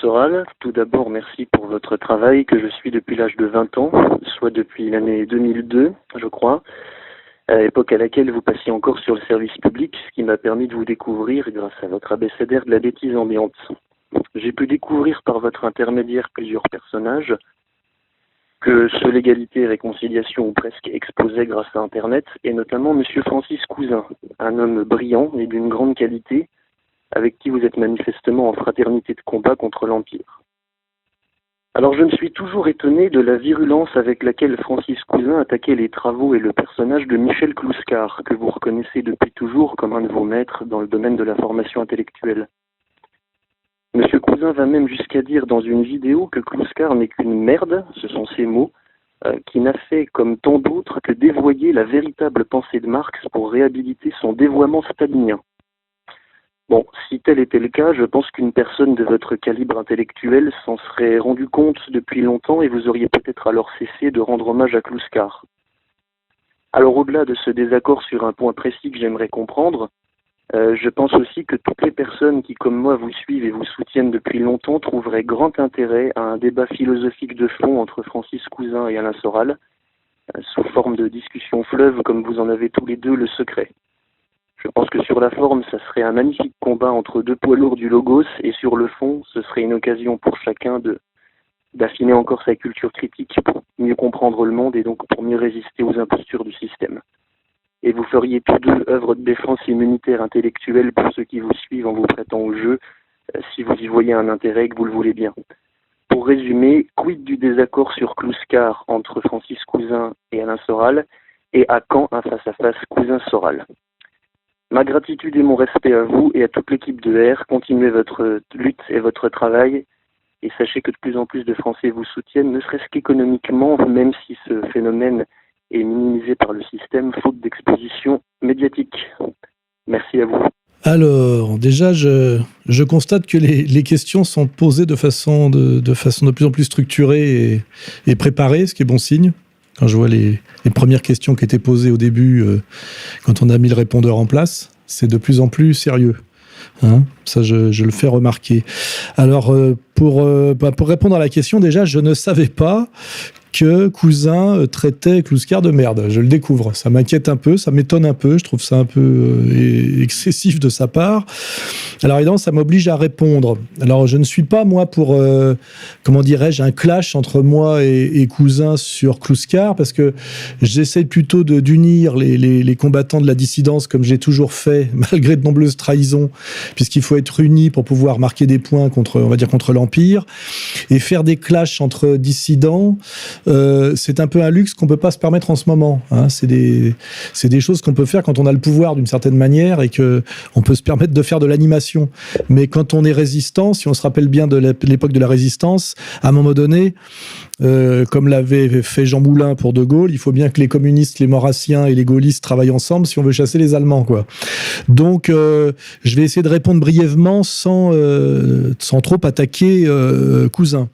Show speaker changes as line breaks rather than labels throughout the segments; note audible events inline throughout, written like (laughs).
Soral, tout d'abord merci pour votre travail que je suis depuis l'âge de 20 ans, soit depuis l'année 2002 je crois, à l'époque à laquelle vous passiez encore sur le service public, ce qui m'a permis de vous découvrir grâce à votre abécédaire de la bêtise ambiante. J'ai pu découvrir par votre intermédiaire plusieurs personnages que ce l'égalité et réconciliation ou presque exposait grâce à Internet, et notamment Monsieur Francis Cousin, un homme brillant et d'une grande qualité, avec qui vous êtes manifestement en fraternité de combat contre l'Empire. Alors je me suis toujours étonné de la virulence avec laquelle Francis Cousin attaquait les travaux et le personnage de Michel Clouscar, que vous reconnaissez depuis toujours comme un de vos maîtres dans le domaine de la formation intellectuelle. Monsieur Cousin va même jusqu'à dire dans une vidéo que Clouscar n'est qu'une merde, ce sont ses mots, euh, qui n'a fait, comme tant d'autres, que dévoyer la véritable pensée de Marx pour réhabiliter son dévoiement stalinien. Bon, si tel était le cas, je pense qu'une personne de votre calibre intellectuel s'en serait rendu compte depuis longtemps et vous auriez peut-être alors cessé de rendre hommage à Clouscar. Alors au-delà de ce désaccord sur un point précis que j'aimerais comprendre, euh, je pense aussi que toutes les personnes qui, comme moi, vous suivent et vous soutiennent depuis longtemps trouveraient grand intérêt à un débat philosophique de fond entre Francis Cousin et Alain Soral, euh, sous forme de discussion fleuve comme vous en avez tous les deux le secret. Je pense que sur la forme, ça serait un magnifique combat entre deux poids lourds du logos, et sur le fond, ce serait une occasion pour chacun d'affiner encore sa culture critique pour mieux comprendre le monde et donc pour mieux résister aux impostures du système. Et vous feriez tous deux œuvre de défense immunitaire intellectuelle pour ceux qui vous suivent en vous prêtant au jeu, euh, si vous y voyez un intérêt et que vous le voulez bien. Pour résumer, quid du désaccord sur Clouscar entre Francis Cousin et Alain Soral, et à quand un face-à-face Cousin-Soral? Ma gratitude et mon respect à vous et à toute l'équipe de R. Continuez votre lutte et votre travail. Et sachez que de plus en plus de Français vous soutiennent, ne serait-ce qu'économiquement, même si ce phénomène est minimisé par le système, faute d'exposition médiatique. Merci à vous.
Alors, déjà, je, constate que les, questions sont posées de façon de, façon de plus en plus structurée et préparée, ce qui est bon signe quand je vois les, les, premières questions qui étaient posées au début, euh, quand on a mis le répondeur en place, c'est de plus en plus sérieux. Hein ça, je, le fais remarquer. Alors, euh, pour, euh, bah, pour répondre à la question, déjà, je ne savais pas que Cousin euh, traitait Clouscar de merde. Je le découvre. Ça m'inquiète un peu, ça m'étonne un peu. Je trouve ça un peu euh, excessif de sa part. Alors évidemment, ça m'oblige à répondre. Alors je ne suis pas, moi, pour, euh, comment dirais-je, un clash entre moi et, Cousin sur Clouscar, parce que j'essaie plutôt d'unir les, les, les, combattants de la dissidence, comme j'ai toujours fait, (laughs) malgré de nombreuses trahisons, puisqu'il faut être unis pour pouvoir marquer des points contre, on va dire, contre l'Empire, et faire des clashs entre dissidents, euh, c'est un peu un luxe qu'on peut pas se permettre en ce moment. Hein. C'est des, choses qu'on peut faire quand on a le pouvoir d'une certaine manière et que on peut se permettre de faire de l'animation. Mais quand on est résistant, si on se rappelle bien de l'époque de la résistance, à un moment donné, euh, comme l'avait fait Jean Moulin pour De Gaulle, il faut bien que les communistes, les maurassiens et les gaullistes travaillent ensemble si on veut chasser les Allemands. Donc, euh, je vais essayer de répondre brièvement sans, trop attaquer Cousin.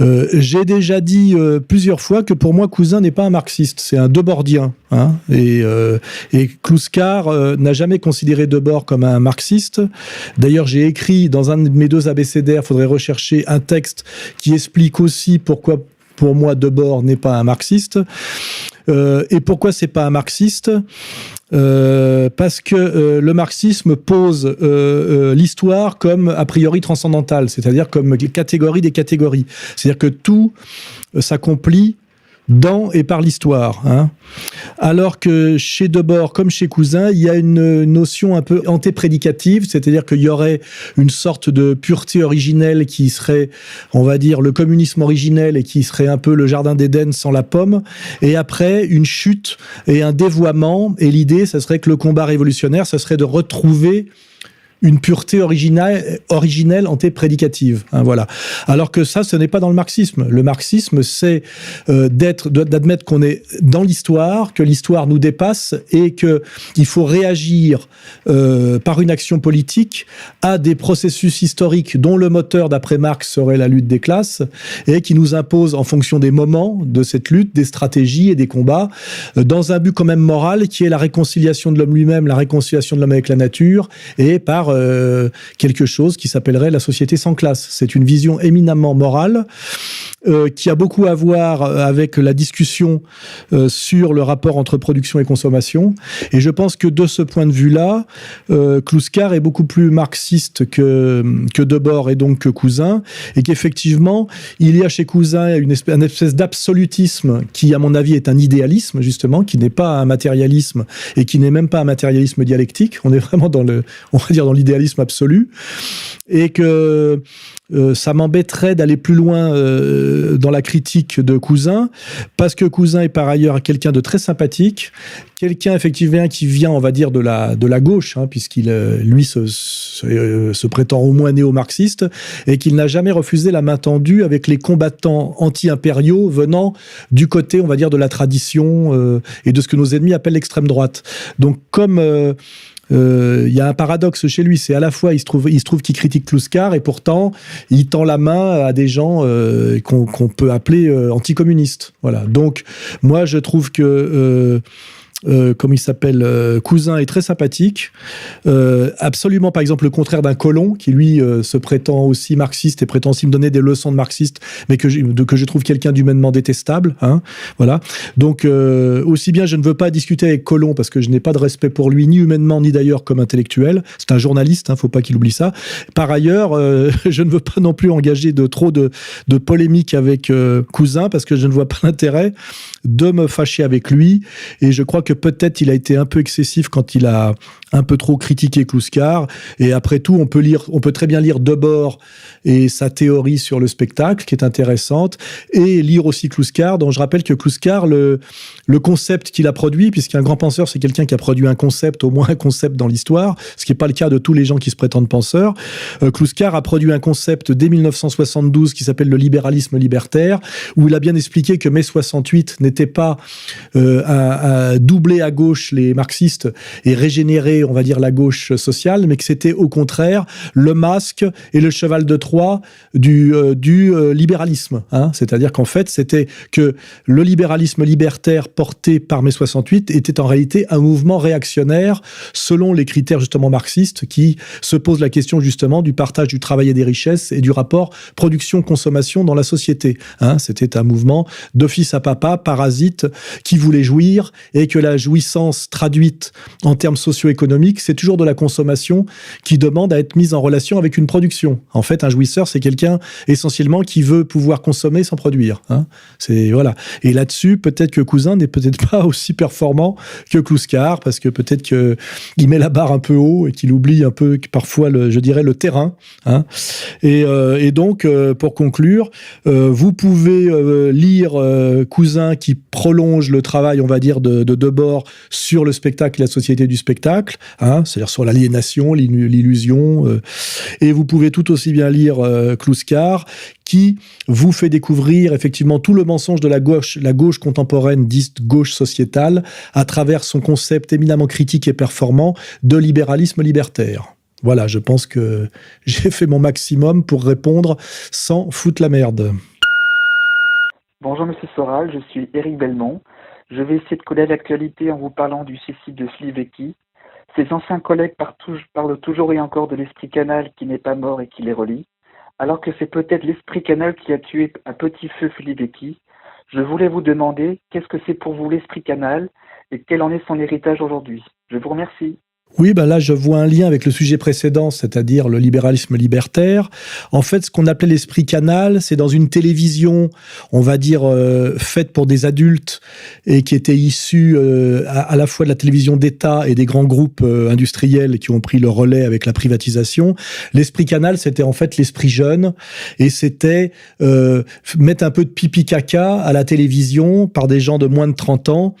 Euh, J'ai déjà dit euh, plusieurs fois que pour moi, Cousin n'est pas un marxiste, c'est un debordien. Hein, et, euh, euh, n'a jamais considéré Debord comme un marxiste. D'ailleurs, j'ai écrit dans un de mes deux abécédaires, faudrait rechercher un texte qui explique aussi pourquoi pour moi Debord n'est pas un marxiste. Et pourquoi c'est pas un marxiste? Euh, parce que euh, le marxisme pose euh, euh l'histoire comme a priori transcendantale, c'est-à-dire comme catégorie des catégories. C'est-à-dire que tout s'accomplit dans et par l'histoire. Hein. Alors que chez Debord, comme chez Cousin, il y a une notion un peu antéprédicative, c'est-à-dire qu'il y aurait une sorte de pureté originelle qui serait, on va dire, le communisme originel et qui serait un peu le jardin d'Éden sans la pomme, et après une chute et un dévoiement, et l'idée, ça serait que le combat révolutionnaire, ça serait de retrouver une pureté originale, originelle antéprédicative. Hein, voilà. Alors que ça, ce n'est pas dans le marxisme. Le marxisme, c'est euh, d'admettre qu'on est dans l'histoire, que l'histoire nous dépasse et que il faut réagir euh, par une action politique à des processus historiques dont le moteur, d'après Marx, serait la lutte des classes et qui nous impose, en fonction des moments de cette lutte, des stratégies et des combats, euh, dans un but quand même moral qui est la réconciliation de l'homme lui-même, la réconciliation de l'homme avec la nature et par euh, quelque chose qui s'appellerait la société sans classe. C'est une vision éminemment morale euh, qui a beaucoup à voir avec la discussion euh, sur le rapport entre production et consommation. Et je pense que de ce point de vue-là, euh, est beaucoup plus marxiste que, que Debord et donc que Cousin, et qu'effectivement, il y a chez Cousin une espèce, une espèce d'absolutisme qui, à mon avis, est un idéalisme, justement, qui n'est pas un matérialisme et qui n'est même pas un matérialisme dialectique. On est vraiment dans le, on va dire, dans l'idéalisme absolu. Et que euh, ça m'embêterait d'aller plus loin euh, dans la critique de Cousin, parce que Cousin est par ailleurs quelqu'un de très sympathique, quelqu'un effectivement qui vient, on va dire, de la, de la gauche, hein, puisqu'il, euh, lui, se, prétend au moins néo-marxiste, et qu'il n'a jamais refusé la main tendue avec les combattants anti-impériaux venant du côté, on va dire, de la tradition et de ce que nos ennemis appellent l'extrême droite. Donc, comme il euh, y a un paradoxe chez lui, c'est à la fois il se trouve, il se trouve qu'il critique Kluskar et pourtant il tend la main à des gens euh, qu'on qu peut appeler euh, anticommunistes. Voilà. Donc moi je trouve que euh, comme il s'appelle, euh, Cousin est très sympathique. Euh, absolument, par exemple, le contraire d'un colon qui, lui, se prétend aussi marxiste et prétend aussi me donner des leçons de marxiste, mais que je, trouve quelqu'un d'humainement détestable. Hein, voilà. Donc, aussi bien, je ne veux pas discuter avec Colomb parce que je n'ai pas de respect pour lui, ni humainement, ni d'ailleurs comme intellectuel. C'est un journaliste, hein, faut pas qu'il oublie ça. Par ailleurs, (laughs) je ne veux pas non plus engager de trop de, de polémiques avec Cousin parce que je ne vois pas l'intérêt de me fâcher avec lui. Et je crois que peut-être il a été un peu excessif quand il a un peu trop critiqué Kluskar. Et après tout, on peut lire, on peut très bien lire Debord et sa théorie sur le spectacle, qui est intéressante, et lire aussi Kluskar, dont je rappelle que Kluskar, le, concept qu'il a produit, puisqu'un grand penseur, c'est quelqu'un qui a produit un concept, au moins un concept dans l'histoire, ce qui n'est pas le cas de tous les gens qui se prétendent penseurs. Euh, a produit un concept dès 1972 qui s'appelle le libéralisme libertaire, où il a bien expliqué que mai 68 n'était pas euh, à, à à gauche les marxistes et régénérer, on va dire, la gauche sociale, mais que c'était au contraire le masque et le cheval de Troie du, euh, du euh, libéralisme. Hein C'est-à-dire qu'en fait, c'était que le libéralisme libertaire porté par mai 68 était en réalité un mouvement réactionnaire selon les critères justement marxistes qui se posent la question justement du partage du travail et des richesses et du rapport production-consommation dans la société. Hein c'était un mouvement d'office à papa, parasite, qui voulait jouir et que la jouissance traduite en termes socio-économiques, c'est toujours de la consommation qui demande à être mise en relation avec une production. En fait, un jouisseur, c'est quelqu'un essentiellement qui veut pouvoir consommer sans produire. Hein c'est voilà. Et là-dessus, peut-être que Cousin n'est peut-être pas (laughs) aussi performant que Kluskar, parce que peut-être que il met la barre un peu haut et qu'il oublie un peu parfois, le, je dirais, le terrain. Hein et, euh, et, donc, euh, pour conclure, euh, vous pouvez lire Cousin qui prolonge le travail, on va dire, de, de Sur le spectacle et la société du spectacle, hein, c'est-à-dire sur l'aliénation, l'illusion. Euh, et vous pouvez tout aussi bien lire euh, qui vous fait découvrir effectivement tout le mensonge de la gauche, la gauche contemporaine dite gauche sociétale, à travers son concept éminemment critique et performant de libéralisme libertaire. Voilà, je pense que (laughs) j'ai fait mon maximum pour répondre sans foutre la merde.
Bonjour Monsieur Soral, je suis Éric Belmont. Je vais essayer de coller à l'actualité en vous parlant du suicide de Slivecki. Ses anciens collègues parlent toujours et encore de l'esprit canal qui n'est pas mort et qui les relie, alors que c'est peut-être l'esprit canal qui a tué à petit feu Slivecki. Je voulais vous demander qu'est-ce que c'est pour vous l'esprit canal et quel en est son héritage aujourd'hui. Je vous remercie.
Oui, ben là, je vois un lien avec le sujet précédent, c'est-à-dire le libéralisme libertaire. En fait, ce qu'on appelait l'esprit canal, c'est dans une télévision, on va dire, euh, faite pour des adultes et qui était issue euh, à, la fois de la télévision d'État et des grands groupes euh, industriels qui ont pris le relais avec la privatisation. L'esprit canal, c'était en fait l'esprit jeune et c'était euh, mettre un peu de pipi caca à la télévision par des gens de moins de 30 ans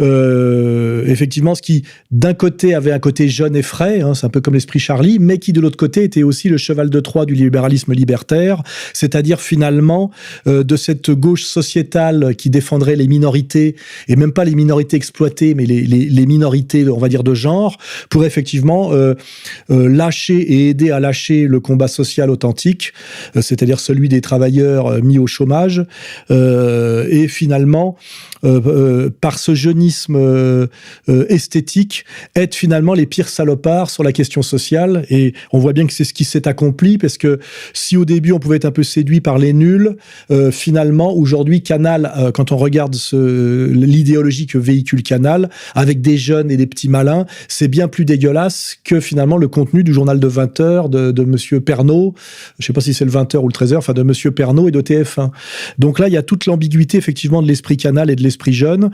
euh, effectivement, ce qui d'un côté avait un côté jeune et frais, hein, c'est un peu comme l'esprit Charlie, mais qui de l'autre côté était aussi le cheval de Troie du libéralisme libertaire, c'est-à-dire finalement euh, de cette gauche sociétale qui défendrait les minorités et même pas les minorités exploitées, mais les, minorités, on va dire de genre, pour effectivement euh, lâcher et aider à lâcher le combat social authentique, c'est-à-dire celui des travailleurs mis au chômage, et finalement par ce jeunisme euh, euh, esthétique, être finalement les pires salopards sur la question sociale. Et on voit bien que c'est ce qui s'est accompli, parce que si au début on pouvait être un peu séduit par les nuls, euh, finalement aujourd'hui Canal, quand on regarde l'idéologie que véhicule Canal, avec des jeunes et des petits malins, c'est bien plus dégueulasse que finalement le contenu du journal de 20 heures de, de Monsieur Pernaud. Je sais pas si c'est le 20 heures ou le 13 heures, enfin de Monsieur Pernaud et de TF1. Donc là, il y a toute l'ambiguïté effectivement de l'esprit Canal et de l'esprit jeune.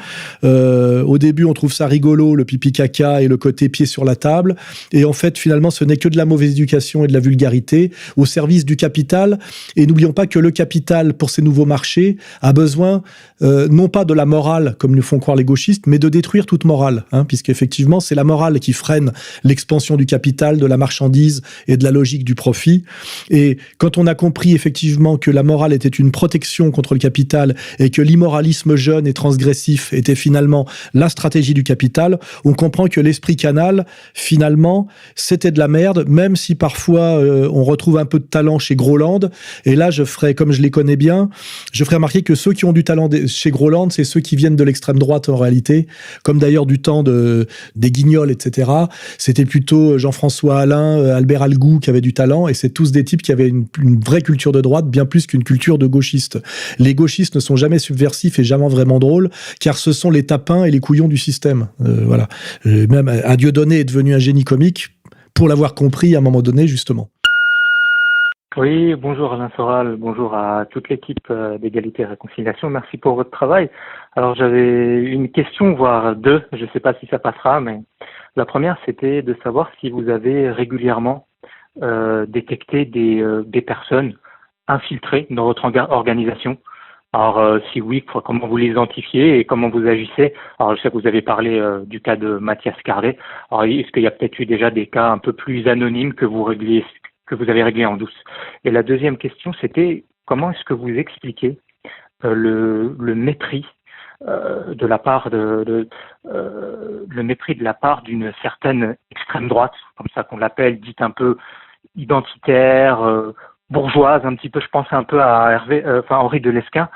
Au début, on trouve ça rigolo, le pipi caca et le côté pied sur la table. Et en fait, finalement, ce n'est que de la mauvaise éducation et de la vulgarité au service du capital. Et n'oublions pas que le capital, pour ces nouveaux marchés, a besoin euh, non pas de la morale, comme nous font croire les gauchistes, mais de détruire toute morale, hein, puisqu'effectivement, c'est la morale qui freine l'expansion du capital, de la marchandise et de la logique du profit. Et quand on a compris effectivement que la morale était une protection contre le capital et que l'immoralisme jeune et transgressif était finalement la stratégie du capital, on comprend que l'esprit canal, finalement, c'était de la merde, même si parfois euh, on retrouve un peu de talent chez Groland. Et là, je ferai, comme je les connais bien, je ferai remarquer que ceux qui ont du talent chez Groland, c'est ceux qui viennent de l'extrême droite en réalité, comme d'ailleurs du temps de, des guignols, etc. C'était plutôt Jean-François Alain, euh, Albert Algou qui avaient du talent, et c'est tous des types qui avaient une, une vraie culture de droite, bien plus qu'une culture de gauchiste. Les gauchistes ne sont jamais subversifs et jamais vraiment drôles, car ce sont les tapins et les couillons du système. Euh, voilà. Euh, même un Dieudonné est devenu un génie comique pour l'avoir compris à un moment donné, justement.
Oui, bonjour Alain Soral, bonjour à toute l'équipe euh, d'égalité et réconciliation. Merci pour votre travail. Alors j'avais une question, voire deux, je ne sais pas si ça passera, mais la première c'était de savoir si vous avez régulièrement euh, détecté euh, des personnes infiltrées dans votre organisation. Alors euh, si oui, comment vous les identifiez et comment vous agissez? Alors je sais que vous avez parlé euh, du cas de Mathias Carlet. Alors est-ce qu'il y a peut-être eu déjà des cas un peu plus anonymes que vous régliez que vous avez réglé en douce? Et la deuxième question, c'était comment est-ce que vous expliquez euh, le, le, mépris euh, de la part de, de euh, le mépris de la part d'une certaine extrême droite, comme ça qu'on l'appelle, dite un peu identitaire, euh, bourgeoise, un petit peu, je pense un peu à Hervé, euh, enfin Henri de Lesquin,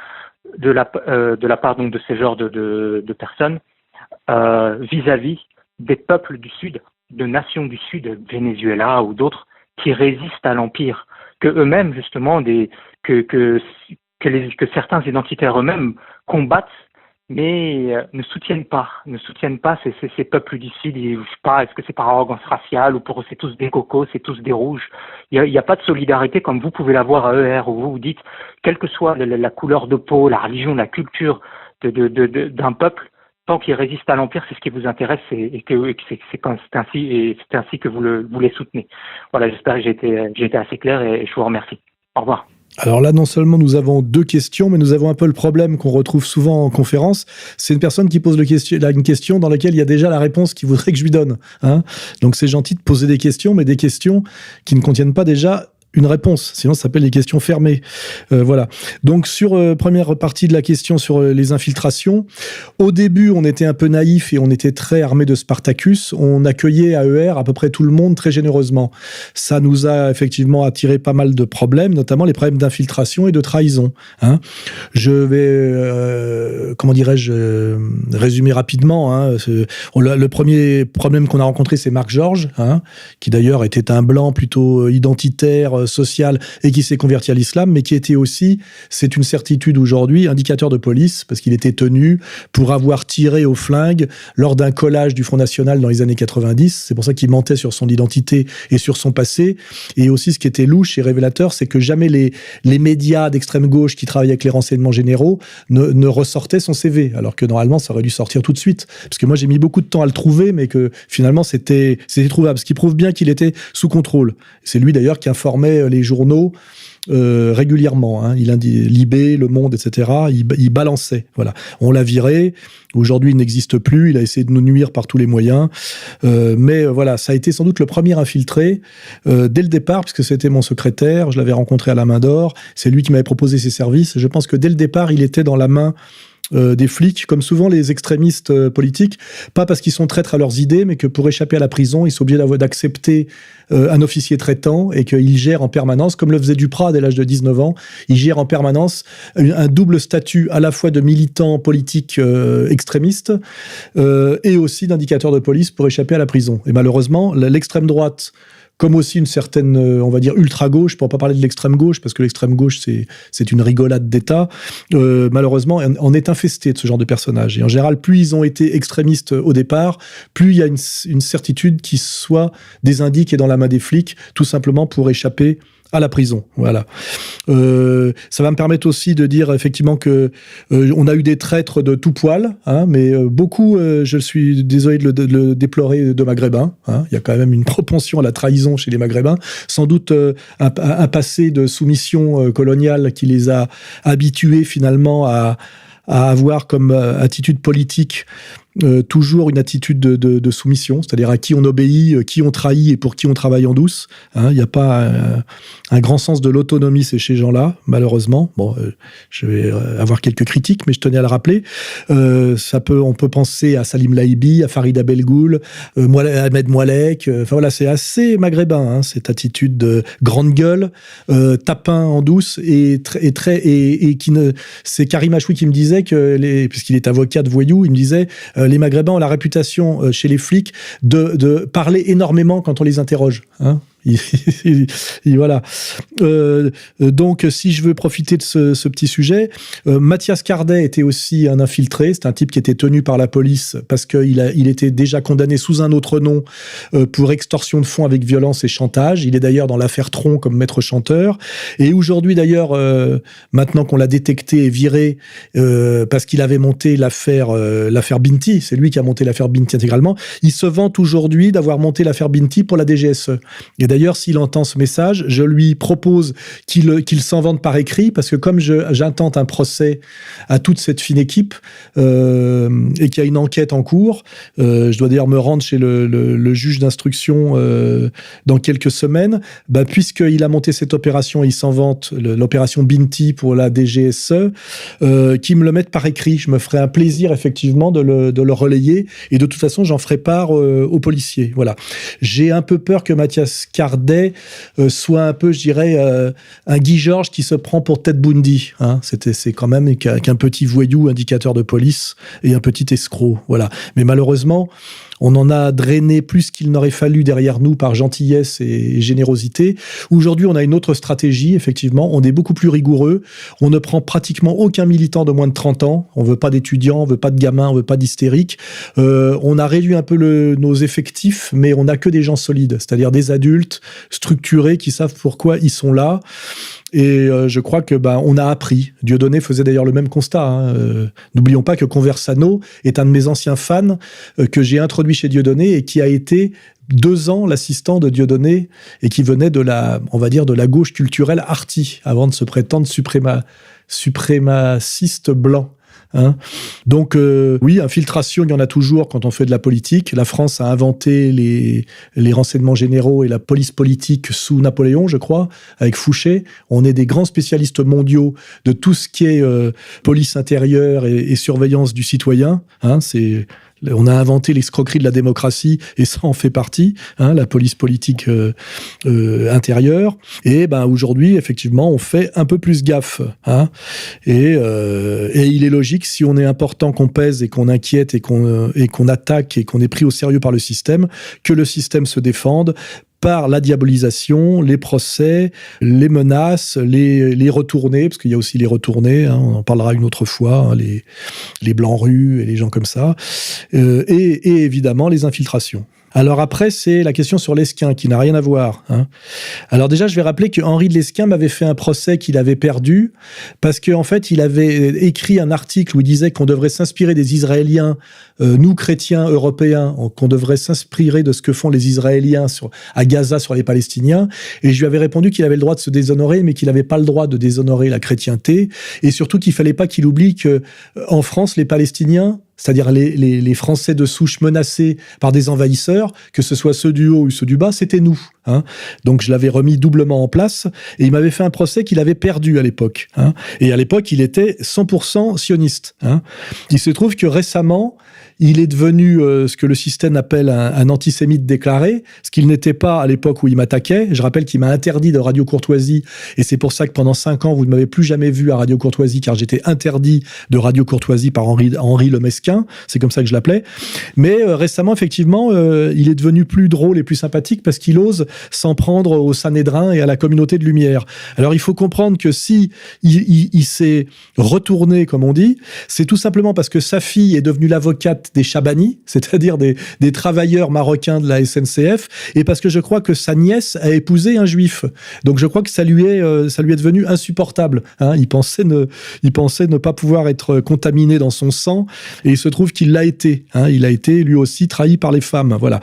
de la de la part donc de ces genres de, de, de personnes vis-à-vis -vis des peuples du Sud, de nations du Sud, Venezuela ou d'autres, qui résistent à l'empire, que eux-mêmes justement des que que que, les, que certains identitaires eux-mêmes combattent, mais euh, ne soutiennent pas, ne soutiennent pas ces, ces, peuples d'ici. Je sais pas, est-ce que c'est par arrogance raciale ou pour eux c'est tous des cocos, c'est tous des rouges. Il n'y a, pas de solidarité comme vous pouvez l'avoir à ER où vous vous dites, quelle que soit la, la couleur de peau, la religion, la culture d'un peuple, tant qu'il résiste à l'empire, c'est ce qui vous intéresse et, et que, c'est, ainsi c'est ainsi que vous, le, vous les soutenez. Voilà, j'espère que j'ai été, été assez clair et je vous remercie. Au revoir.
Alors là, non seulement nous avons deux questions, mais nous avons un peu le problème qu'on retrouve souvent en conférence. C'est une personne qui pose une question dans laquelle il y a déjà la réponse qu'il voudrait que je lui donne. Hein Donc c'est gentil de poser des questions, mais des questions qui ne contiennent pas déjà une réponse. Sinon, ça s'appelle les questions fermées. Euh, voilà. Donc, sur euh, première partie de la question sur euh, les infiltrations, au début, on était un peu naïf et on était très armé de Spartacus. On accueillait à ER à peu près tout le monde très généreusement. Ça nous a effectivement attiré pas mal de problèmes, notamment les problèmes d'infiltration et de trahison. Hein. Je vais, euh, comment dirais-je, résumer rapidement. Hein. Le premier problème qu'on a rencontré, c'est Marc Georges, hein, qui d'ailleurs était un blanc plutôt identitaire social et qui s'est converti à l'islam, mais qui était aussi, c'est une certitude aujourd'hui, indicateur de police, parce qu'il était tenu pour avoir tiré au flingue lors d'un collage du Front National dans les années 90. C'est pour ça qu'il mentait sur son identité et sur son passé. Et aussi, ce qui était louche et révélateur, c'est que jamais les, les médias d'extrême gauche qui travaillaient avec les renseignements généraux ne, ne ressortaient son CV, alors que normalement, ça aurait dû sortir tout de suite. Parce que moi, j'ai mis beaucoup de temps à le trouver, mais que finalement, c'était trouvable. Ce qui prouve bien qu'il était sous contrôle. C'est lui d'ailleurs qui informait les journaux euh, régulièrement. Hein. Il Libé, Le Monde, etc. Il, balançait. Voilà. On l'a viré. Aujourd'hui, il n'existe plus. Il a essayé de nous nuire par tous les moyens. Euh, mais euh, voilà, ça a été sans doute le premier infiltré dès le départ, puisque c'était mon secrétaire. Je l'avais rencontré à la main d'or. C'est lui qui m'avait proposé ses services. Je pense que dès le départ, il était dans la main des flics, comme souvent les extrémistes politiques, pas parce qu'ils sont traîtres à leurs idées, mais que pour échapper à la prison, ils sont obligés d'accepter euh, un officier traitant et qu'il gère en permanence, comme le faisait Duprat dès l'âge de 19 ans, il gère en permanence un, double statut à la fois de militant politique euh, extrémiste euh, et aussi d'indicateur de police pour échapper à la prison. Et malheureusement, l'extrême droite comme aussi une certaine, euh, on va dire, ultra-gauche, pour pas parler de l'extrême gauche, parce que l'extrême gauche, c'est, une rigolade d'État, euh, malheureusement, on est infesté de ce genre de personnages. Et en général, plus ils ont été extrémistes au départ, plus il y a une, certitude qu'ils soient des indiques et dans la main des flics, tout simplement pour échapper à la prison. Voilà. Euh, ça va me permettre aussi de dire effectivement que euh, on a eu des traîtres de tout poil, hein, mais euh, beaucoup, euh, je suis désolé de le, de le déplorer, de maghrébins. Hein. Il y a quand même une (laughs) propension à la trahison chez les maghrébins. Sans doute euh, un, un, passé de soumission euh, coloniale qui les a habitués finalement à à avoir comme attitude politique euh, toujours une attitude de, soumission, c'est-à-dire à qui on obéit, euh, qui on trahit et pour qui on travaille en douce. Hein. Il n'y a pas un, grand sens de l'autonomie chez ces gens-là, malheureusement. Bon, euh, je vais avoir quelques critiques, mais je tenais à le rappeler. Ça peut, on peut penser à Salim Laibi, à Farida Belgoul, Ahmed Moalek. Enfin voilà, c'est assez maghrébin hein, cette attitude de grande gueule, tapin en douce et, très et, qui ne. C'est Karim Achoui qui me disait que puisqu'il est avocat de voyous, il me disait les Maghrébins ont la réputation euh, chez les flics de, de parler énormément quand on les interroge. Hein (laughs) voilà. Euh, donc, si je veux profiter de ce, petit sujet, euh, Mathias Cardet était aussi un infiltré. C'est un type qui était tenu par la police parce qu'il il était déjà condamné sous un autre nom euh, pour extorsion de fonds avec violence et chantage. Il est d'ailleurs dans l'affaire Tron comme maître chanteur. Et aujourd'hui, d'ailleurs, euh, maintenant qu'on l'a détecté et viré euh, parce qu'il avait monté l'affaire euh, Binti, c'est lui qui a monté l'affaire Binti intégralement. Il se vante aujourd'hui d'avoir monté l'affaire Binti pour la DGSE. D'ailleurs, s'il entend ce message, je lui propose qu'il qu s'en vende par écrit, parce que comme j'intente un procès à toute cette fine équipe euh, et qu'il y a une enquête en cours, euh, je dois d'ailleurs me rendre chez le, juge d'instruction euh, dans quelques semaines, bah, puisqu'il a monté cette opération et il s'en vante, l'opération Binti pour la DGSE, euh, qui me le mette par écrit. Je me ferai un plaisir effectivement de le, de le relayer et de toute façon j'en ferai part aux policiers. Voilà. J'ai un peu peur que Mathias Cardet euh, soit un peu, je dirais, euh, un Guy Georges qui se prend pour Ted Bundy. Hein. C'était, c'est quand même qu'un petit voyou, indicateur de police et un petit escroc. Voilà. Mais malheureusement, on en a drainé plus qu'il n'aurait fallu derrière nous par gentillesse et générosité. Aujourd'hui, on a une autre stratégie, effectivement. On est beaucoup plus rigoureux. On ne prend pratiquement aucun militant de moins de 30 ans. On veut pas d'étudiants, on veut pas de gamins, on veut pas d'hystériques. Euh, on a réduit un peu le, nos effectifs, mais on n'a que des gens solides, c'est-à-dire des adultes structurés qui savent pourquoi ils sont là. Et euh, je crois que ben on a appris. Dieudonné faisait d'ailleurs le même constat. Hein. Euh, N'oublions pas que Conversano est un de mes anciens fans euh, que j'ai introduit chez Dieudonné et qui a été deux ans l'assistant de Dieudonné et qui venait de la, on va dire, de la gauche culturelle arty avant de se prétendre supréma, suprémaciste blanc. Hein Donc euh, oui, infiltration, il y en a toujours quand on fait de la politique. La France a inventé les, les renseignements généraux et la police politique sous Napoléon, je crois, avec Fouché. On est des grands spécialistes mondiaux de tout ce qui est euh, police intérieure et, et surveillance du citoyen. Hein, C'est on a inventé l'escroquerie de la démocratie et ça en fait partie, hein, la police politique euh, euh, intérieure. Et ben aujourd'hui, effectivement, on fait un peu plus gaffe. Hein, et, euh, et, il est logique, si on est important, qu'on pèse et qu'on inquiète et qu'on et qu'on attaque et qu'on est pris au sérieux par le système, que le système se défende par la diabolisation, les procès, les menaces, les, les retournées, parce qu'il y a aussi les retournées, hein, on en parlera une autre fois, hein, les, les blancs rues et les gens comme ça, euh, et, et évidemment les infiltrations. Alors après, c'est la question sur l'Esquin, qui n'a rien à voir. Hein. Alors déjà, je vais rappeler que Henri de l'Esquin m'avait fait un procès qu'il avait perdu, parce qu'en en fait, il avait écrit un article où il disait qu'on devrait s'inspirer des Israéliens, euh, nous chrétiens européens, qu'on devrait s'inspirer de ce que font les Israéliens sur, à Gaza sur les Palestiniens. Et je lui avais répondu qu'il avait le droit de se déshonorer, mais qu'il n'avait pas le droit de déshonorer la chrétienté, et surtout qu'il fallait pas qu'il oublie que euh, en France, les Palestiniens c'est-à-dire les, les, Français de souche menacés par des envahisseurs, que ce soit ceux du haut ou ceux du bas, c'était nous. Hein. Donc je l'avais remis doublement en place et il m'avait fait un procès qu'il avait perdu à l'époque. Hein. Et à l'époque, il était 100% sioniste. Hein. Il se trouve que récemment, il est devenu euh, ce que le système appelle un, antisémite déclaré, ce qu'il n'était pas à l'époque où il m'attaquait. Je rappelle qu'il m'a interdit de Radio Courtoisie, et c'est pour ça que pendant cinq ans, vous ne m'avez plus jamais vu à Radio Courtoisie, car j'étais interdit de Radio Courtoisie par Henri, Henri Lemesquin. C'est comme ça que je l'appelais. Mais euh, récemment, effectivement, euh, il est devenu plus drôle et plus sympathique parce qu'il ose s'en prendre au Sanhédrin et à la communauté de lumière. Alors il faut comprendre que si il, il s'est retourné, comme on dit, c'est tout simplement parce que sa fille est devenue l'avocate des Chabani, (laughs) c'est-à-dire des, travailleurs marocains de la SNCF, et parce que je crois que sa nièce a épousé un juif. Donc je crois que ça lui est, euh, ça lui est devenu insupportable. Hein. Il, pensait ne, il pensait ne pas pouvoir être contaminé dans son sang, et il se trouve qu'il l'a été. Hein. Il a été lui aussi trahi par les femmes. Voilà.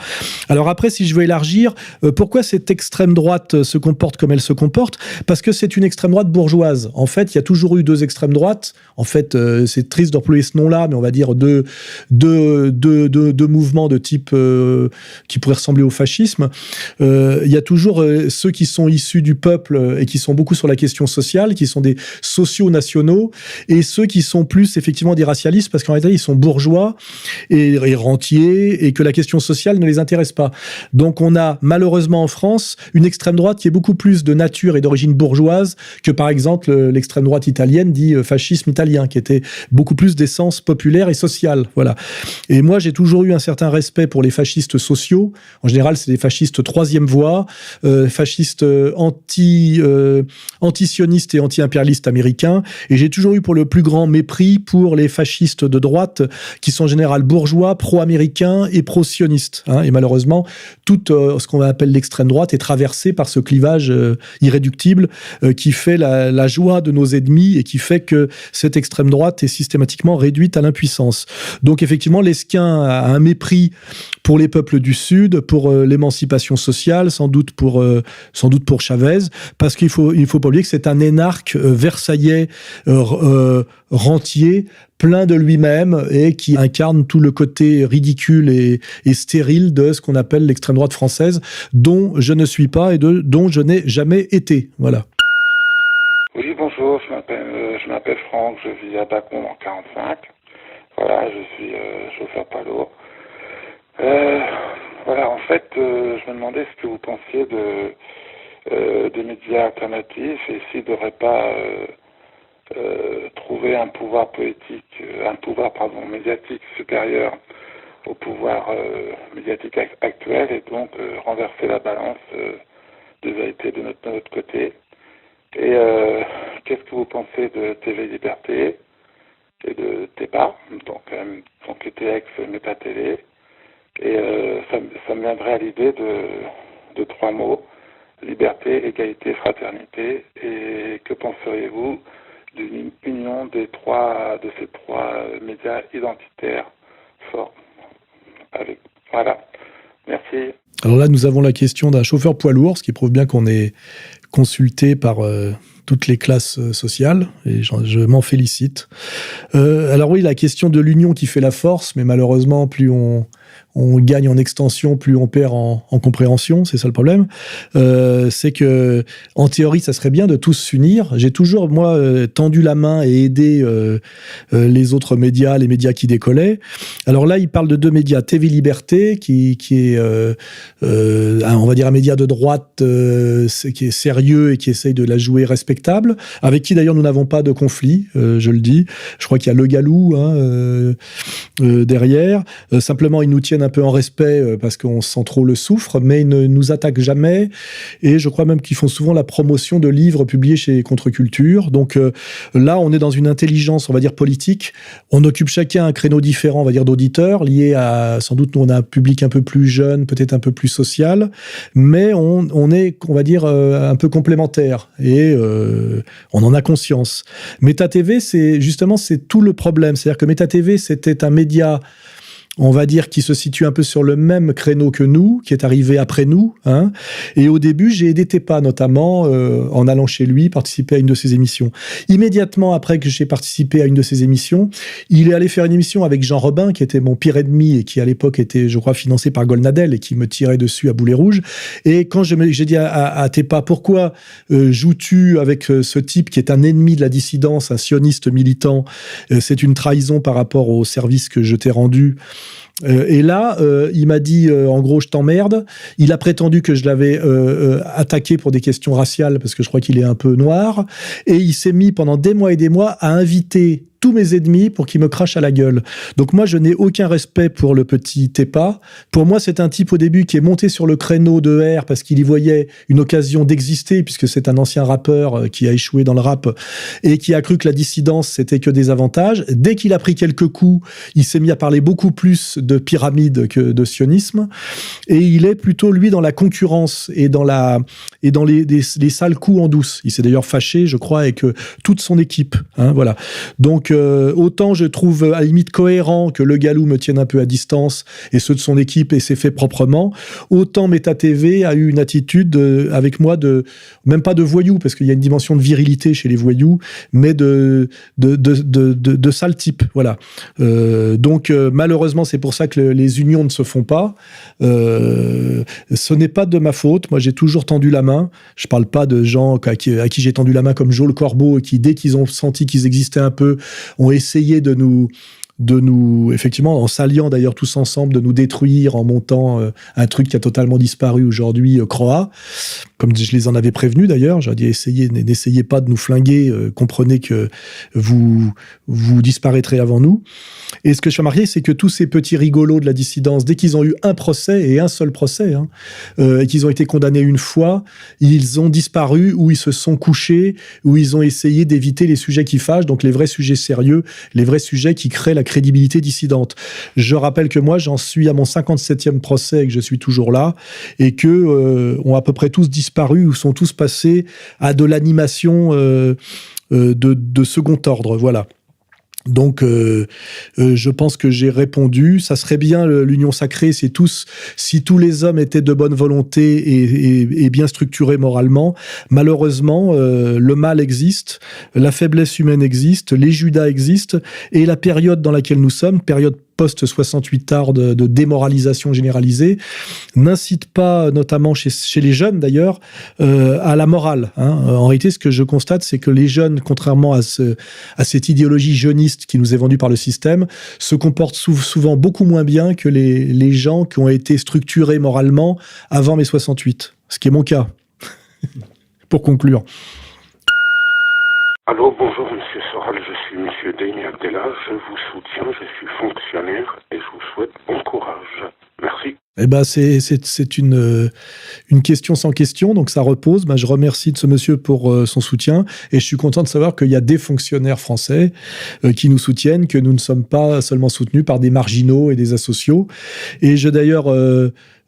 Alors après, si je veux élargir, euh, pourquoi cette extrême droite se comporte comme elle se comporte? Parce que c'est une extrême droite bourgeoise. En fait, il y a toujours eu deux extrêmes droites. En fait, euh, c'est triste d'employer ce nom-là, mais on va dire deux, deux de, mouvements de type euh, qui pourrait ressembler au fascisme, euh, il y a toujours euh, ceux qui sont issus du peuple et qui sont beaucoup sur la question sociale, qui sont des sociaux nationaux, et ceux qui sont plus effectivement des racialistes parce qu'en réalité ils sont bourgeois et, rentiers et que la question sociale ne les intéresse pas. Donc on a malheureusement en France une extrême droite qui est beaucoup plus de nature et d'origine bourgeoise que par exemple l'extrême droite italienne dit fascisme italien, qui était beaucoup plus d'essence populaire et sociale. Voilà. Et moi, j'ai toujours eu un certain respect pour les fascistes sociaux. En général, c'est des fascistes troisième voie, euh, fascistes euh, anti, euh, anti-sionistes et anti-impérialistes américains. Et j'ai toujours eu pour le plus grand mépris pour les fascistes de droite, qui sont en général bourgeois, pro-américains et pro-sionistes. Hein. Et malheureusement, tout ce qu'on appelle l'extrême droite est traversé par ce clivage irréductible qui fait la, la joie de nos ennemis et qui fait que cette extrême droite est systématiquement réduite à l'impuissance. Donc effectivement, Lesquin a un mépris pour les peuples du Sud, pour euh, l'émancipation sociale, sans doute pour, euh, sans doute pour Chavez, parce qu'il faut, il faut pas oublier que c'est un énarque euh, versaillais rentier, plein de lui-même et qui incarne tout le côté ridicule et, stérile de ce qu'on appelle l'extrême droite française, dont je ne suis pas et de, dont je n'ai jamais été. Voilà.
Oui, bonjour, je m'appelle Franck, je vis à Bacon en 45. Voilà, je suis euh, chauffeur lourd. Euh, voilà, en fait, euh, je me demandais ce que vous pensiez de des médias alternatifs et s'ils ne devraient pas trouver un pouvoir politique, un pouvoir pardon médiatique supérieur au pouvoir médiatique actuel et donc renverser la balance de vérité de notre, de notre côté. Et qu'est-ce que vous pensez de TV Liberté? Et de TEPA, donc, euh, donc ETX Télé. Et euh, ça, me viendrait à l'idée de, trois mots liberté, égalité, fraternité. Et que penseriez-vous d'une union des trois, de ces trois médias identitaires forts avec, Voilà. Merci.
Alors là, nous avons la question d'un chauffeur poids lourd, ce qui prouve bien qu'on est consulté par euh, toutes les classes euh, sociales, et je, m'en félicite. Euh, alors oui, la question de l'union qui fait la force, mais malheureusement, plus on, on gagne en extension, plus on perd en, compréhension, c'est ça le problème. Euh, c'est que, en théorie, ça serait bien de tous s'unir. J'ai toujours, moi, euh, tendu la main et aidé euh, les autres médias, les médias qui décollaient. Alors là, il parle de deux médias, TV Liberté, qui, est, on va dire, un média de droite qui est sérieux et qui essaye de la jouer respectable, avec qui d'ailleurs nous n'avons pas de conflit, je le dis. Je crois qu'il y a Le Galou hein, derrière. simplement, il nous tiennent un peu en respect parce qu'on sent trop le souffre, mais ils ne nous attaquent jamais. Et je crois même qu'ils font souvent la promotion de livres publiés chez Contre-Culture. Donc là, on est dans une intelligence, on va dire, politique. On occupe chacun un créneau différent, on va dire, d'auditeurs, lié à, sans doute, nous, on a un public un peu plus jeune, peut-être un peu plus social, mais on, est, on va dire, un peu complémentaires. Et on en a conscience. Meta TV, c'est justement c'est tout le problème. C'est-à-dire que Meta TV, c'était un média on va dire, qui se situe un peu sur le même créneau que nous, qui est arrivé après nous. Hein. Et au début, j'ai aidé Tepa, notamment, euh, en allant chez lui, participer à une de ses émissions. Immédiatement après que j'ai participé à une de ses émissions, il est allé faire une émission avec Jean Robin, qui était mon pire ennemi et qui, à l'époque, était, je crois, financé par Golnadel et qui me tirait dessus à boulet rouge. Et quand j'ai dit à, à, Tepa, pourquoi euh, joues-tu avec euh, ce type qui est un ennemi de la dissidence, un sioniste militant? C'est une trahison par rapport au service que je t'ai rendu. Euh, et là, euh, il m'a dit, euh, en gros, je t'emmerde. Il a prétendu que je l'avais attaqué pour des questions raciales, parce que je crois qu'il est un peu noir. Et il s'est mis pendant des mois et des mois à inviter tous mes ennemis pour qu'ils me crachent à la gueule. Donc moi, je n'ai aucun respect pour le petit Tepa. Pour moi, c'est un type au début qui est monté sur le créneau de R parce qu'il y voyait une occasion d'exister, puisque c'est un ancien rappeur euh, qui a échoué dans le rap et qui a cru que la dissidence, c'était que des avantages. Dès qu'il a pris quelques coups, il s'est mis à parler beaucoup plus de pyramide que de sionisme. Et il est plutôt, lui, dans la concurrence et dans, la, et dans les, les, sales coups en douce. Il s'est d'ailleurs fâché, je crois, avec toute son équipe. Hein, voilà. Donc, euh, autant je trouve à limite cohérent que le Galou me tienne un peu à distance et ceux de son équipe et c'est fait proprement, autant Meta TV a eu une attitude euh, avec moi de même pas de voyou parce qu'il y a une dimension de virilité chez les voyous, mais de de de de, de, sale type, voilà. Euh, donc malheureusement c'est pour ça que les unions ne se font pas. ce n'est pas de ma faute. Moi j'ai toujours tendu la main. Je parle pas de gens à qui, qui j'ai tendu la main comme Joe le Corbeau qui dès qu'ils ont senti qu'ils existaient un peu ont essayé de nous de nous, effectivement, en s'alliant d'ailleurs tous ensemble, de nous détruire en montant euh, un truc qui a totalement disparu aujourd'hui, euh, Croix. Comme je les en avais prévenus d'ailleurs, j'ai dit essayez, n'essayez pas de nous flinguer, euh, comprenez que vous vous disparaîtrez avant nous. Et ce que je remarqué, c'est que tous ces petits rigolos de la dissidence, dès qu'ils ont eu un procès et un seul procès, hein, euh, et qu'ils ont été condamnés une fois, ils ont disparu ou ils se sont couchés ou ils ont essayé d'éviter les sujets qui fâchent, donc les vrais sujets sérieux, les vrais sujets qui créent la crédibilité dissidente. Je rappelle que moi, j'en suis à mon 57e procès et que je suis toujours là, et que euh, ont à peu près tous disparu ou sont tous passés à de l'animation euh, euh, de, second ordre. Voilà. Donc, euh, je pense que j'ai répondu. Ça serait bien l'union sacrée, c'est tous, si tous les hommes étaient de bonne volonté et, bien structurés moralement. Malheureusement, le mal existe, la faiblesse humaine existe, les Judas existent, et la période dans laquelle nous sommes, période post-68 art de, démoralisation généralisée, n'incite pas, notamment chez, les jeunes d'ailleurs, euh, à la morale. Hein. En réalité, ce que je constate, c'est que les jeunes, contrairement à, ce, à cette idéologie jeuniste qui nous est vendue par le système, se comportent souvent beaucoup moins bien que les, gens qui ont été structurés moralement avant mai 68, ce qui est mon cas. (laughs) Pour conclure.
Allô, bonjour Monsieur Soral, je suis Monsieur Abdella, je vous soutiens, je suis et je vous souhaite bon courage. Merci.
Eh ben c'est c'est une euh, une question sans question donc ça repose. Ben, je remercie ce monsieur pour euh, son soutien et je suis content de savoir qu'il y a des fonctionnaires français euh, qui nous soutiennent, que nous ne sommes pas seulement soutenus par des marginaux et des asociaux. Et je d'ailleurs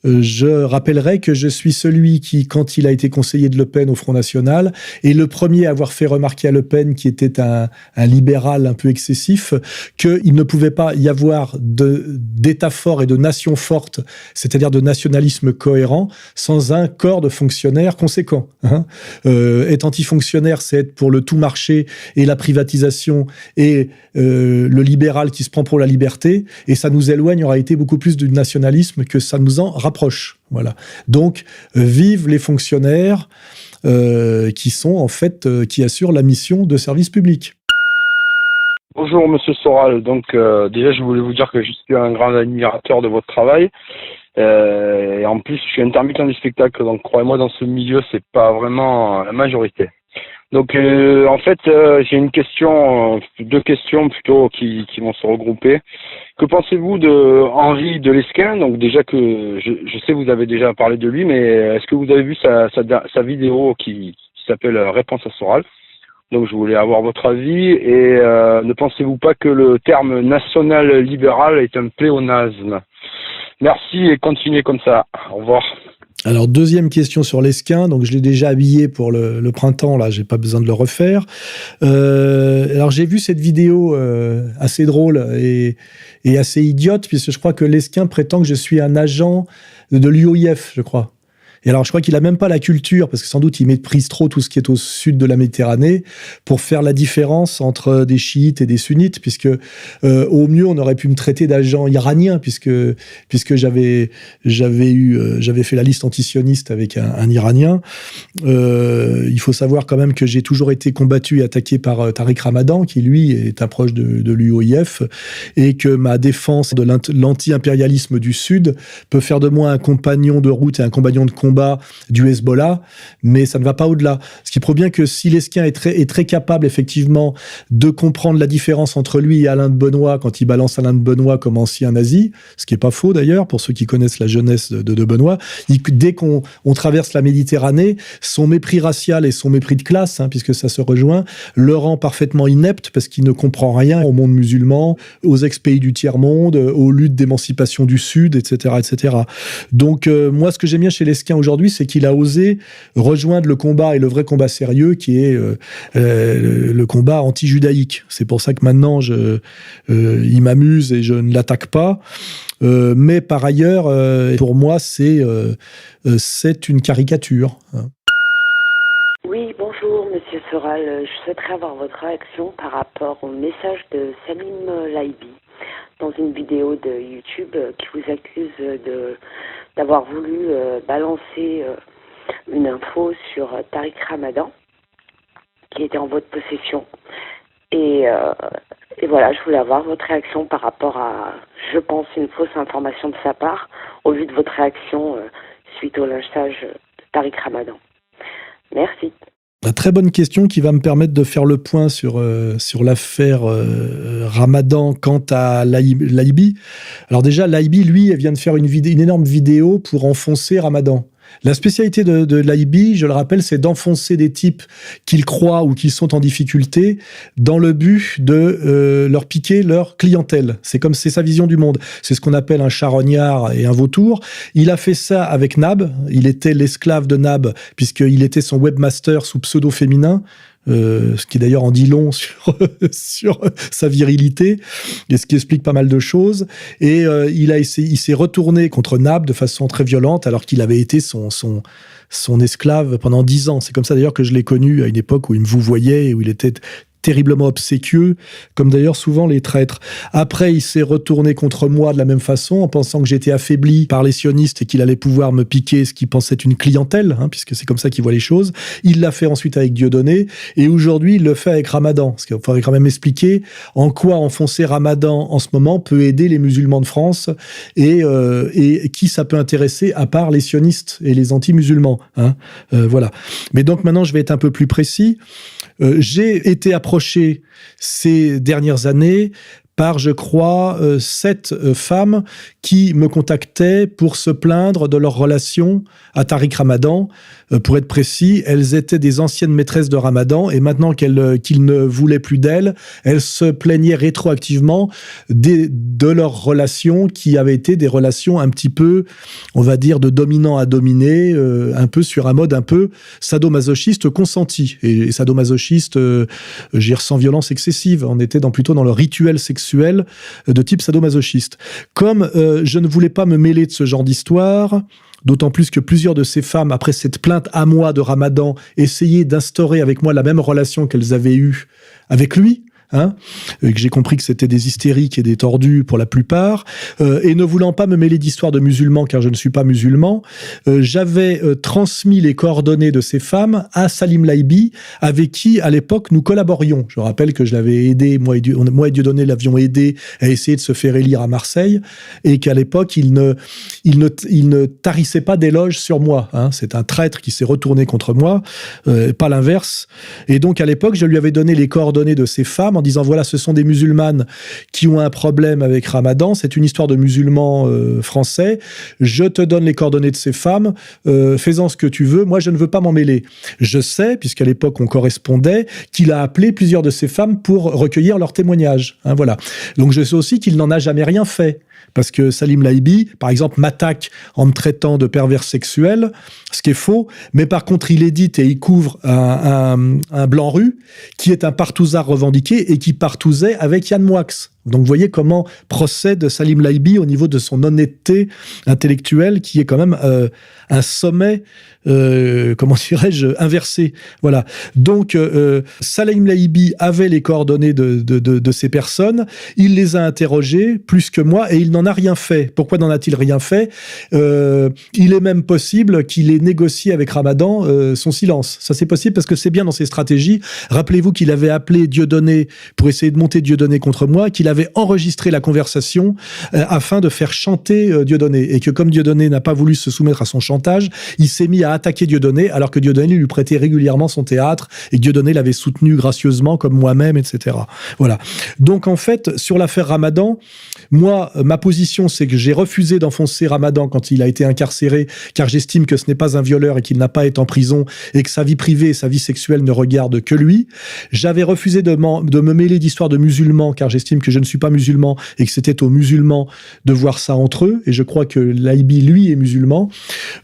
je rappellerai que je suis celui qui, quand il a été conseiller de Le Pen au Front National, est le premier à avoir fait remarquer à Le Pen, qui était un, libéral un peu excessif, qu'il ne pouvait pas y avoir d'État fort et de nation forte, c'est-à-dire de nationalisme cohérent, sans un corps de fonctionnaires conséquent. Hein. Euh, être antifonctionnaire, c'est être pour le tout marché et la privatisation et euh, le libéral qui se prend pour la liberté, et ça nous éloigne en réalité beaucoup plus du nationalisme que ça nous en Voilà. Donc, euh, vive les fonctionnaires euh, qui sont en fait, euh, qui assurent la mission de service public.
Bonjour Monsieur Soral. Donc déjà, je voulais vous dire que je suis un grand admirateur de votre travail. et en plus, je suis intermittent du spectacle. Donc croyez-moi, dans ce milieu, c'est pas vraiment la majorité. Donc en fait, j'ai une question, deux questions plutôt qui, qui vont se regrouper. Que pensez-vous de Henri de Lesquin? Donc déjà que je, je, sais vous avez déjà parlé de lui, mais est-ce que vous avez vu sa, sa, sa vidéo qui, qui s'appelle Réponse à Soral? Donc je voulais avoir votre avis et euh, ne pensez-vous pas que le terme national libéral est un pléonasme? Merci et continuez comme ça. Au revoir.
Alors deuxième question sur l'esquin, donc je l'ai déjà habillé pour le, le printemps, là j'ai pas besoin de le refaire. Euh, alors j'ai vu cette vidéo euh, assez drôle et, et, assez idiote puisque je crois que l'esquin prétend que je suis un agent de l'UOIF, je crois. Et alors, je crois qu'il a même pas la culture, parce que sans doute il méprise trop tout ce qui est au sud de la Méditerranée, pour faire la différence entre des chiites et des sunnites, puisque euh, au mieux on aurait pu me traiter d'agent iranien, puisque puisque j'avais j'avais eu euh, j'avais fait la liste antisioniste avec un, Iranien. Euh, il faut savoir quand même que j'ai toujours été combattu et attaqué par Tariq Ramadan, qui lui est un proche de, de l'UOIF, et que ma défense de l'anti-impérialisme du Sud peut faire de moi un compagnon de route et un compagnon de combat du Hezbollah, mais ça ne va pas au-delà. Ce qui prouve bien que si Lesquin est très, capable, effectivement, de comprendre la différence entre lui et Alain de Benoît quand il balance Alain de Benoît comme ancien nazi, ce qui est pas faux d'ailleurs, pour ceux qui connaissent la jeunesse de, de, Benoît, dès qu'on on traverse la Méditerranée, son mépris racial et son mépris de classe, hein, puisque ça se rejoint, le rend parfaitement inepte parce qu'il ne comprend rien au monde musulman, aux ex-pays du tiers-monde, aux luttes d'émancipation du Sud, etc. etc. Donc, euh, moi, ce que j'aime bien chez Lesquin aujourd'hui, c'est qu'il a osé rejoindre le combat et le vrai combat sérieux qui est euh, euh, le combat anti-judaïque. C'est pour ça que maintenant, je, euh, il m'amuse et je ne l'attaque pas. Mais par ailleurs, pour moi, c'est c'est une caricature.
Oui, bonjour, Monsieur Soral. Je souhaiterais avoir votre réaction par rapport au message de Salim Laibi dans une vidéo de YouTube qui vous accuse de d'avoir voulu euh, balancer euh, une info sur euh, Tariq Ramadan qui était en votre possession. Et, et, voilà, je voulais avoir votre réaction par rapport à, je pense, une fausse information de sa part, au vu de votre réaction suite au lynchage de Tariq Ramadan. Merci.
Très bonne question qui va me permettre de faire le point sur, euh, l'affaire euh, Ramadan quant à l'Aibi. Alors déjà, l'Aibi, lui, vient de faire une énorme vidéo pour enfoncer Ramadan. La spécialité de, de l'IB, je le rappelle, c'est d'enfoncer des types qu'ils croient ou qui sont en difficulté dans le but de euh, leur piquer leur clientèle. C'est comme c'est sa vision du monde. C'est ce qu'on appelle un charognard et un vautour. Il a fait ça avec Nab. Il était l'esclave de Nab puisqu'il était son webmaster sous pseudo féminin. Euh, ce qui d'ailleurs en dit long (laughs) sur, sa virilité, et ce qui explique pas mal de choses. Et euh, il a essayé, il s'est retourné contre Nab de façon très violente, alors qu'il avait été son, son, son esclave pendant dix ans. C'est comme ça d'ailleurs que je l'ai connu à une époque où il me vous voyait où il était terriblement obséquieux, comme d'ailleurs souvent les traîtres. Après, il s'est retourné contre moi de la même façon, en pensant que j'étais affaibli par les sionistes et qu'il allait pouvoir me piquer ce qu'il pensait être une clientèle, hein, puisque c'est comme ça qu'il voit les choses. Il l'a fait ensuite avec Dieudonné, et aujourd'hui, il le fait avec Ramadan. Parce qu'il faudrait quand même expliquer en quoi enfoncer Ramadan en ce moment peut aider les musulmans de France et, euh, et qui ça peut intéresser à part les sionistes et les anti-musulmans. Hein. Euh, voilà. Mais donc maintenant, je vais être un peu plus précis. Euh, j'ai été approché ces dernières années par, je crois, euh, sept euh, femmes qui me contactaient pour se plaindre de leur relation à Tariq Ramadan. Euh, pour être précis, elles étaient des anciennes maîtresses de Ramadan et maintenant qu'elles euh, qu'il ne voulaient plus d'elles, elles se plaignaient rétroactivement des, de leurs relations qui avaient été des relations un petit peu, on va dire, de dominant à dominé, euh, un peu sur un mode un peu sadomasochiste consenti. Et, sadomasochiste, euh, sans violence excessive. On était dans, plutôt dans le rituel sexuel de type sadomasochiste. Comme euh, je ne voulais pas me mêler de ce genre d'histoire, d'autant plus que plusieurs de ces femmes, après cette plainte à moi de Ramadan, essayaient d'instaurer avec moi la même relation qu'elles avaient eue avec lui, hein, et que j'ai compris que c'était des hystériques et des tordus pour la plupart, euh, et ne voulant pas me mêler d'histoire de musulmans car je ne suis pas musulman, euh, j'avais euh, transmis les coordonnées de ces femmes à Salim Laibi, avec qui à l'époque nous collaborions. Je rappelle que je l'avais aidé, moi et, Dieu, moi et Dieudonné l'avions aidé à essayer de se faire élire à Marseille, et qu'à l'époque il ne, il, ne, il ne tarissait pas d'éloges sur moi. Hein. C'est un traître qui s'est retourné contre moi, pas l'inverse. Et donc à l'époque je lui avais donné les coordonnées de ces femmes en disant voilà, ce sont des musulmanes qui ont un problème avec Ramadan, c'est une histoire de musulmans euh, français, je te donne les coordonnées de ces femmes, euh, fais-en ce que tu veux, moi je ne veux pas m'en mêler. Je sais, puisqu'à l'époque on correspondait, qu'il a appelé plusieurs de ces femmes pour recueillir leurs témoignages. Hein, voilà. Donc je sais aussi qu'il n'en a jamais rien fait. Parce que Salim Laibi, par exemple, m'attaque en me traitant de pervers sexuel, ce qui est faux, mais par contre, il édite et il couvre un, blanc rue qui est un partouzard revendiqué et qui partouzait avec Yann Moix. Donc vous voyez comment procède Salim Laibi au niveau de son honnêteté intellectuelle qui est quand même euh, un sommet, euh, comment (laughs) dirais-je, inversé. Voilà. Donc euh, Salim Laibi avait les coordonnées de, ces personnes, il les a interrogées plus que moi et il n'en a rien fait. Pourquoi n'en a-t-il rien fait? Il est même possible qu'il ait négocié avec Ramadan son silence. Ça c'est possible parce que c'est bien dans ses stratégies. Rappelez-vous qu'il avait appelé Dieudonné pour essayer de monter Dieudonné contre moi, qu'il avait enregistré la conversation euh, afin de faire chanter euh, Dieudonné. Et que comme Dieudonné n'a pas voulu se soumettre à son chantage, il s'est mis à attaquer Dieudonné alors que Dieudonné lui prêtait régulièrement son théâtre et que Dieudonné l'avait soutenu gracieusement comme moi-même, etc. Voilà. Donc en fait, sur l'affaire Ramadan, moi, ma position, c'est que j'ai refusé d'enfoncer Ramadan quand il a été incarcéré, car j'estime que ce n'est pas un violeur et qu'il n'a pas été en prison et que sa vie privée et sa vie sexuelle ne regardent que lui. J'avais refusé de, de me mêler d'histoires de musulmans, car j'estime que je ne suis pas musulman et que c'était aux musulmans de voir ça entre eux. Et je crois que l'AIBI, lui, est musulman.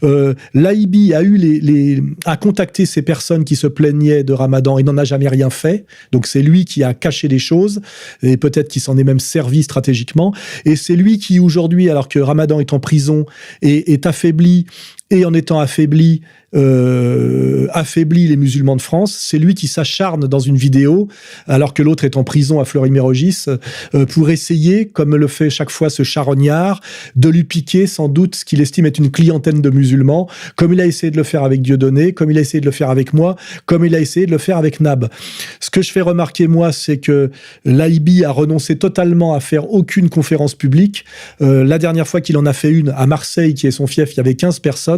Euh, L'AIBI a eu les, les, a contacté ces personnes qui se plaignaient de Ramadan et n'en a jamais rien fait. Donc c'est lui qui a caché des choses et peut-être qu'il s'en est même servi stratégiquement. Et c'est lui qui aujourd'hui, alors que Ramadan est en prison et est affaibli et en étant affaibli, euh, les musulmans de France. C'est lui qui s'acharne dans une vidéo, alors que l'autre est en prison à Fleury-Mérogis, euh, pour essayer, comme le fait chaque fois ce charognard, de lui piquer sans doute ce qu'il estime être une clientèle de musulmans, comme il a essayé de le faire avec Dieudonné, comme il a essayé de le faire avec moi, comme il a essayé de le faire avec Nab. Ce que je fais remarquer, moi, c'est que l'AIBI a renoncé totalement à faire aucune conférence publique. Euh, la dernière fois qu'il en a fait une à Marseille, qui est son fief, il y avait 15 personnes,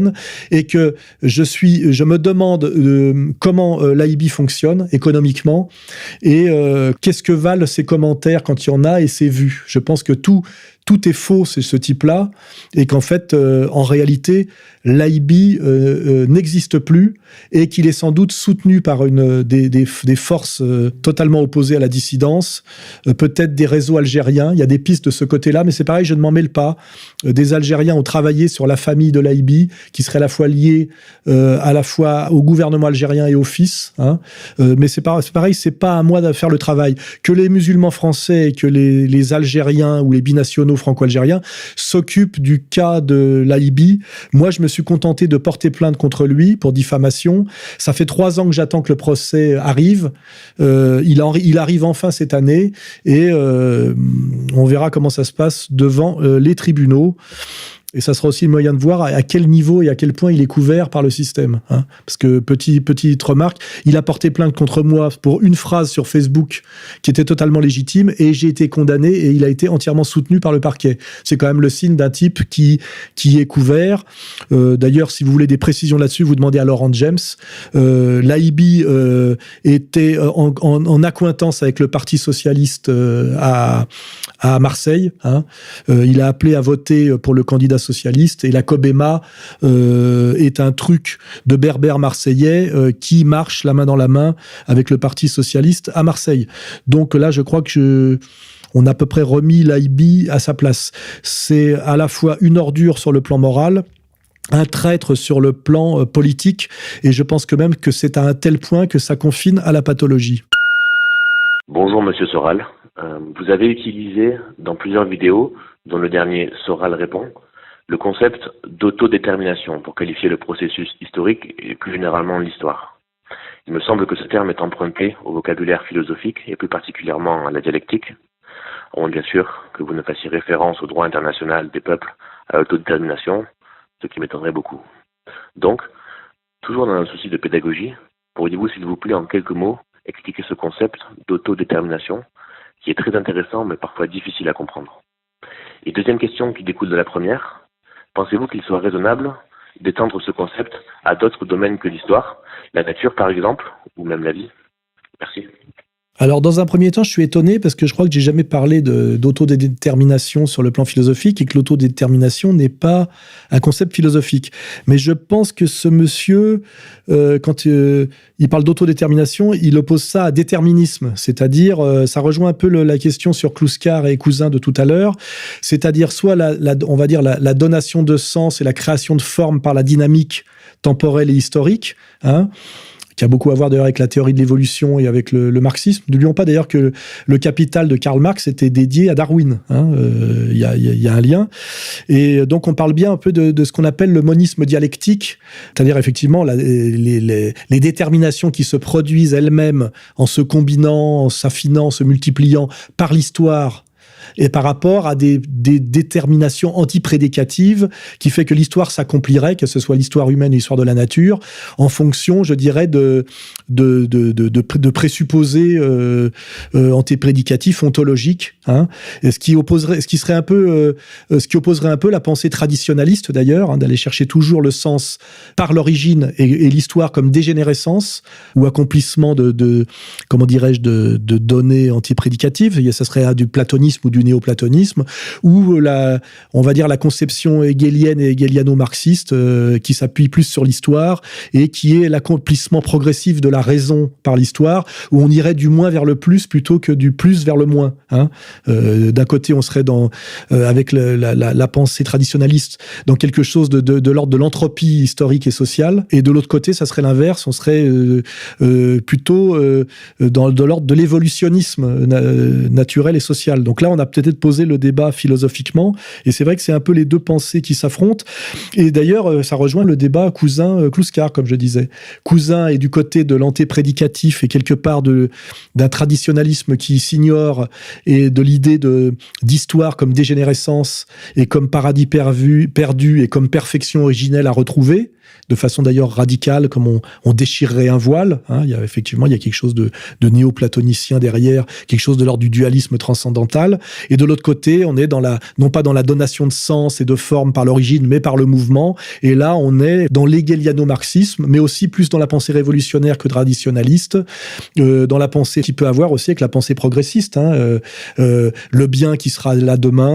et que je suis, je me demande euh, comment euh, l'AIB fonctionne économiquement et euh, qu'est-ce que valent ses commentaires quand il y en a et ses vues? Je pense que tout tout est faux, c'est ce type-là, et qu'en fait, euh, en réalité, l'AIB euh, euh, n'existe plus et qu'il est sans doute soutenu par une, des, forces totalement opposées à la dissidence, peut-être des réseaux algériens. Il y a des pistes de ce côté-là, mais c'est pareil, je ne m'en mêle pas. des Algériens ont travaillé sur la famille de l'AIB, qui serait à la fois liée à la fois au gouvernement algérien et au fils. Hein. mais c'est pareil, c'est pas à moi de faire le travail. Que les musulmans français et que les, les Algériens ou les binationaux franco-algérien, s'occupe du cas de l'AIB. Moi, je me suis contenté de porter plainte contre lui pour diffamation. Ça fait trois ans que j'attends que le procès arrive. Euh, il, il, arrive enfin cette année et euh, on verra comment ça se passe devant euh, les tribunaux. Et ça sera aussi le moyen de voir à quel niveau et à quel point il est couvert par le système. Hein. Parce que, petit, petite remarque, il a porté plainte contre moi pour une phrase sur Facebook qui était totalement légitime et j'ai été condamné et il a été entièrement soutenu par le parquet. C'est quand même le signe d'un type qui, qui est couvert. Euh, D'ailleurs, si vous voulez des précisions là-dessus, vous demandez à Laurent James. Euh, L'AIB euh, était en, en, en, accointance avec le Parti Socialiste euh, à, à Marseille. Hein. Euh, il a appelé à voter pour le candidat socialiste et la Cobema euh, est un truc de berbère marseillais euh, qui marche la main dans la main avec le Parti socialiste à Marseille. Donc là, je crois que je, on a à peu près remis l'AIB à sa place. C'est à la fois une ordure sur le plan moral, un traître sur le plan euh, politique, et je pense que même que c'est à un tel point que ça confine à la pathologie.
Bonjour Monsieur Soral. Vous avez utilisé dans plusieurs vidéos, dont le dernier Soral répond, le concept d'autodétermination pour qualifier le processus historique et plus généralement l'histoire. Il me semble que ce terme est emprunté au vocabulaire philosophique et plus particulièrement à la dialectique. On bien sûr que vous ne fassiez référence au droit international des peuples à l'autodétermination, ce qui m'étonnerait beaucoup. Donc, toujours dans un souci de pédagogie, pourriez-vous s'il vous plaît en quelques mots expliquer ce concept d'autodétermination qui est très intéressant mais parfois difficile à comprendre? Et deuxième question qui découle de la première, pensez-vous qu'il soit raisonnable d'étendre ce concept à d'autres domaines que l'histoire, la nature par exemple, ou même la vie? Merci.
Alors, dans un premier temps, je suis étonné parce que je crois que j'ai jamais parlé d'autodétermination sur le plan philosophique et que l'autodétermination n'est pas un concept philosophique. Mais je pense que ce monsieur, euh, quand euh, il parle d'autodétermination, il oppose ça à déterminisme. C'est-à-dire, euh, ça rejoint un peu la question sur Kluskar et Cousin de tout à l'heure. C'est-à-dire, soit la, on va dire la, la, donation de sens et la création de forme par la dynamique temporelle et historique. Hein, qui a beaucoup à voir d'ailleurs avec la théorie de l'évolution et avec le, marxisme. N'oublions pas d'ailleurs que le Capital de Karl Marx était dédié à Darwin. Hein, euh, il hein, y, y, a, un lien. Et donc on parle bien un peu de, de ce qu'on appelle le monisme dialectique, c'est-à-dire effectivement la, les, les, déterminations qui se produisent elles-mêmes en se combinant, en s'affinant, se multipliant par l'histoire et par rapport à des, des déterminations antiprédicatives qui fait que l'histoire s'accomplirait, que ce soit l'histoire humaine ou l'histoire de la nature, en fonction, je dirais, de, présupposés euh, euh, antiprédicatifs, ontologiques, hein, ce qui opposerait, ce qui serait un peu, euh, ce qui opposerait un peu la pensée traditionnaliste d'ailleurs, hein, d'aller chercher toujours le sens par l'origine et, l'histoire comme dégénérescence ou accomplissement de, de comment dirais-je, de, données antiprédicatives. Ça serait du platonisme ou du néoplatonisme, ou la, on va dire la conception hegelienne et hegeliano-marxiste euh, qui s'appuie plus sur l'histoire et qui est l'accomplissement progressif de la raison par l'histoire, où on irait du moins vers le plus plutôt que du plus vers le moins. Hein. Euh, D'un côté, on serait dans, euh, avec la, pensée traditionnaliste dans quelque chose de, de, l'ordre de l'entropie historique et sociale, et de l'autre côté, ça serait l'inverse, on serait plutôt dans de l'ordre de l'évolutionnisme naturel et social. Donc là, on a peut-être poser le débat philosophiquement. Et c'est vrai que c'est un peu les deux pensées qui s'affrontent. Et d'ailleurs, euh, ça rejoint le débat cousin-Kluskar, comme je disais. Cousin est du côté de l'antéprédicatif et quelque part d'un traditionnalisme qui s'ignore et de l'idée d'histoire comme dégénérescence et comme paradis perdu et comme perfection originelle à retrouver de façon d'ailleurs radicale, comme on, déchirerait un voile. Hein. Il y a effectivement il y a quelque chose de, néo-platonicien derrière, quelque chose de l'ordre du dualisme transcendantal. Et de l'autre côté, on est dans la non pas dans la donation de sens et de forme par l'origine, mais par le mouvement. Et là, on est dans l'hegeliano-marxisme, mais aussi plus dans la pensée révolutionnaire que traditionnaliste, euh, dans la pensée qui peut avoir aussi avec la pensée progressiste. Hein, euh, euh, le bien qui sera là demain,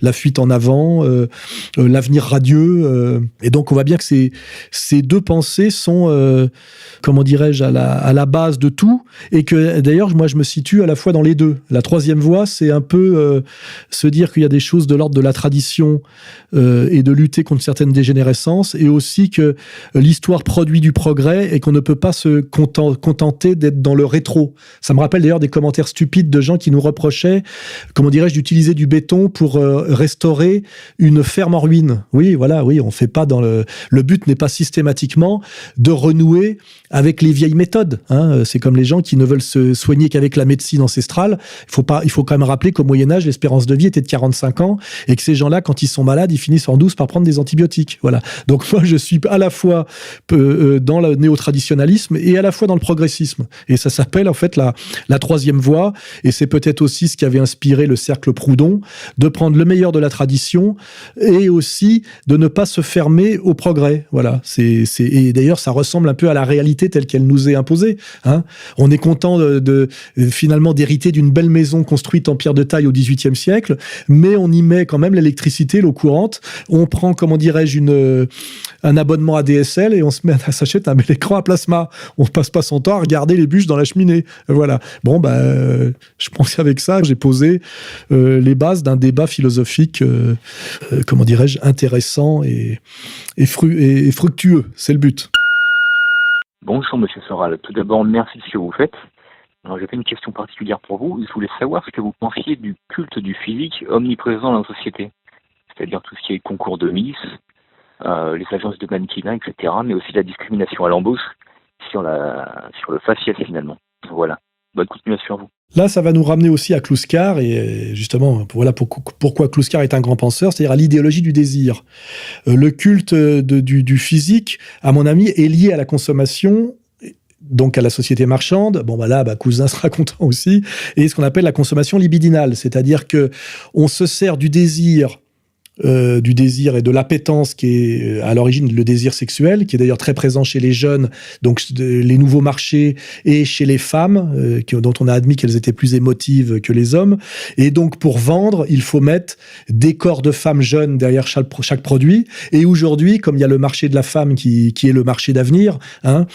la fuite en avant, l'avenir radieux. et donc, on voit bien que ces deux pensées sont, euh, comment dirais-je, à la, base de tout, et que d'ailleurs, moi, je me situe à la fois dans les deux. La troisième voie, c'est un peu euh, se dire qu'il y a des choses de l'ordre de la tradition euh, et de lutter contre certaines dégénérescences, et aussi que l'histoire produit du progrès et qu'on ne peut pas se contenter d'être dans le rétro. Ça me rappelle d'ailleurs des commentaires stupides de gens qui nous reprochaient, comment dirais-je, d'utiliser du béton pour restaurer une ferme en ruine. Oui, voilà, oui, on fait pas dans le, le but n'est pas systématiquement de renouer avec les vieilles méthodes. Hein. C'est comme les gens qui ne veulent se soigner qu'avec la médecine ancestrale. Il faut pas, il faut quand même rappeler qu'au Moyen Âge, l'espérance de vie était de 45 ans et que ces gens-là, quand ils sont malades, ils finissent en douce par prendre des antibiotiques. Voilà. Donc moi, je suis à la fois euh, dans le néo-traditionnalisme et à la fois dans le progressisme. Et ça s'appelle en fait la, la troisième voie. Et c'est peut-être aussi ce qui avait inspiré le cercle Proudhon de prendre le meilleur de la tradition et aussi de ne pas se fermer au progrès. Voilà. C'est, et d'ailleurs, ça ressemble un peu à la réalité telle qu'elle nous est imposée. Hein. On est content de, finalement d'hériter d'une belle maison construite en pierre de taille au XVIIIe siècle, mais on y met quand même l'électricité, l'eau courante. On prend, comment dirais-je, une un abonnement à DSL et on se met à (laughs) s'acheter un écran à plasma. On passe pas son temps à regarder les bûches dans la cheminée. Voilà. Bon, bah, euh, je pense qu'avec ça, j'ai posé euh, les bases d'un débat philosophique, euh, euh, comment dirais-je, intéressant et, et, et fructueux. C'est le but.
Bonjour, monsieur Soral. Tout d'abord, merci de ce que vous faites. J'avais une question particulière pour vous. Je voulais savoir ce que vous pensiez du culte du physique omniprésent dans la société. C'est-à-dire tout ce qui est concours de Miss, euh, les agences de mannequinat, etc., mais aussi la discrimination à l'embauche. sur la sur le faciès finalement. Voilà. Bonne continuation à vous.
Là, ça va nous ramener aussi à Kluskar, et justement, voilà pourquoi Kluskar est un grand penseur, c'est-à-dire à, l'idéologie du désir. Euh, le culte du, du, physique, à mon avis, est lié à la consommation donc à la société marchande. Bon, bah là, bah, Cousin sera (laughs) content aussi. Et ce qu'on appelle la consommation libidinale, c'est-à-dire que on se sert du désir euh, du désir et de l'appétence qui est euh, à l'origine le désir sexuel, qui est d'ailleurs très présent chez les jeunes, donc les nouveaux marchés, et chez les femmes, euh, dont on a admis qu'elles étaient plus émotives que les hommes. Et donc pour vendre, il faut mettre des corps de femmes jeunes derrière chaque, produit. Et aujourd'hui, comme il y a le marché de la femme qui, qui est le marché d'avenir, hein,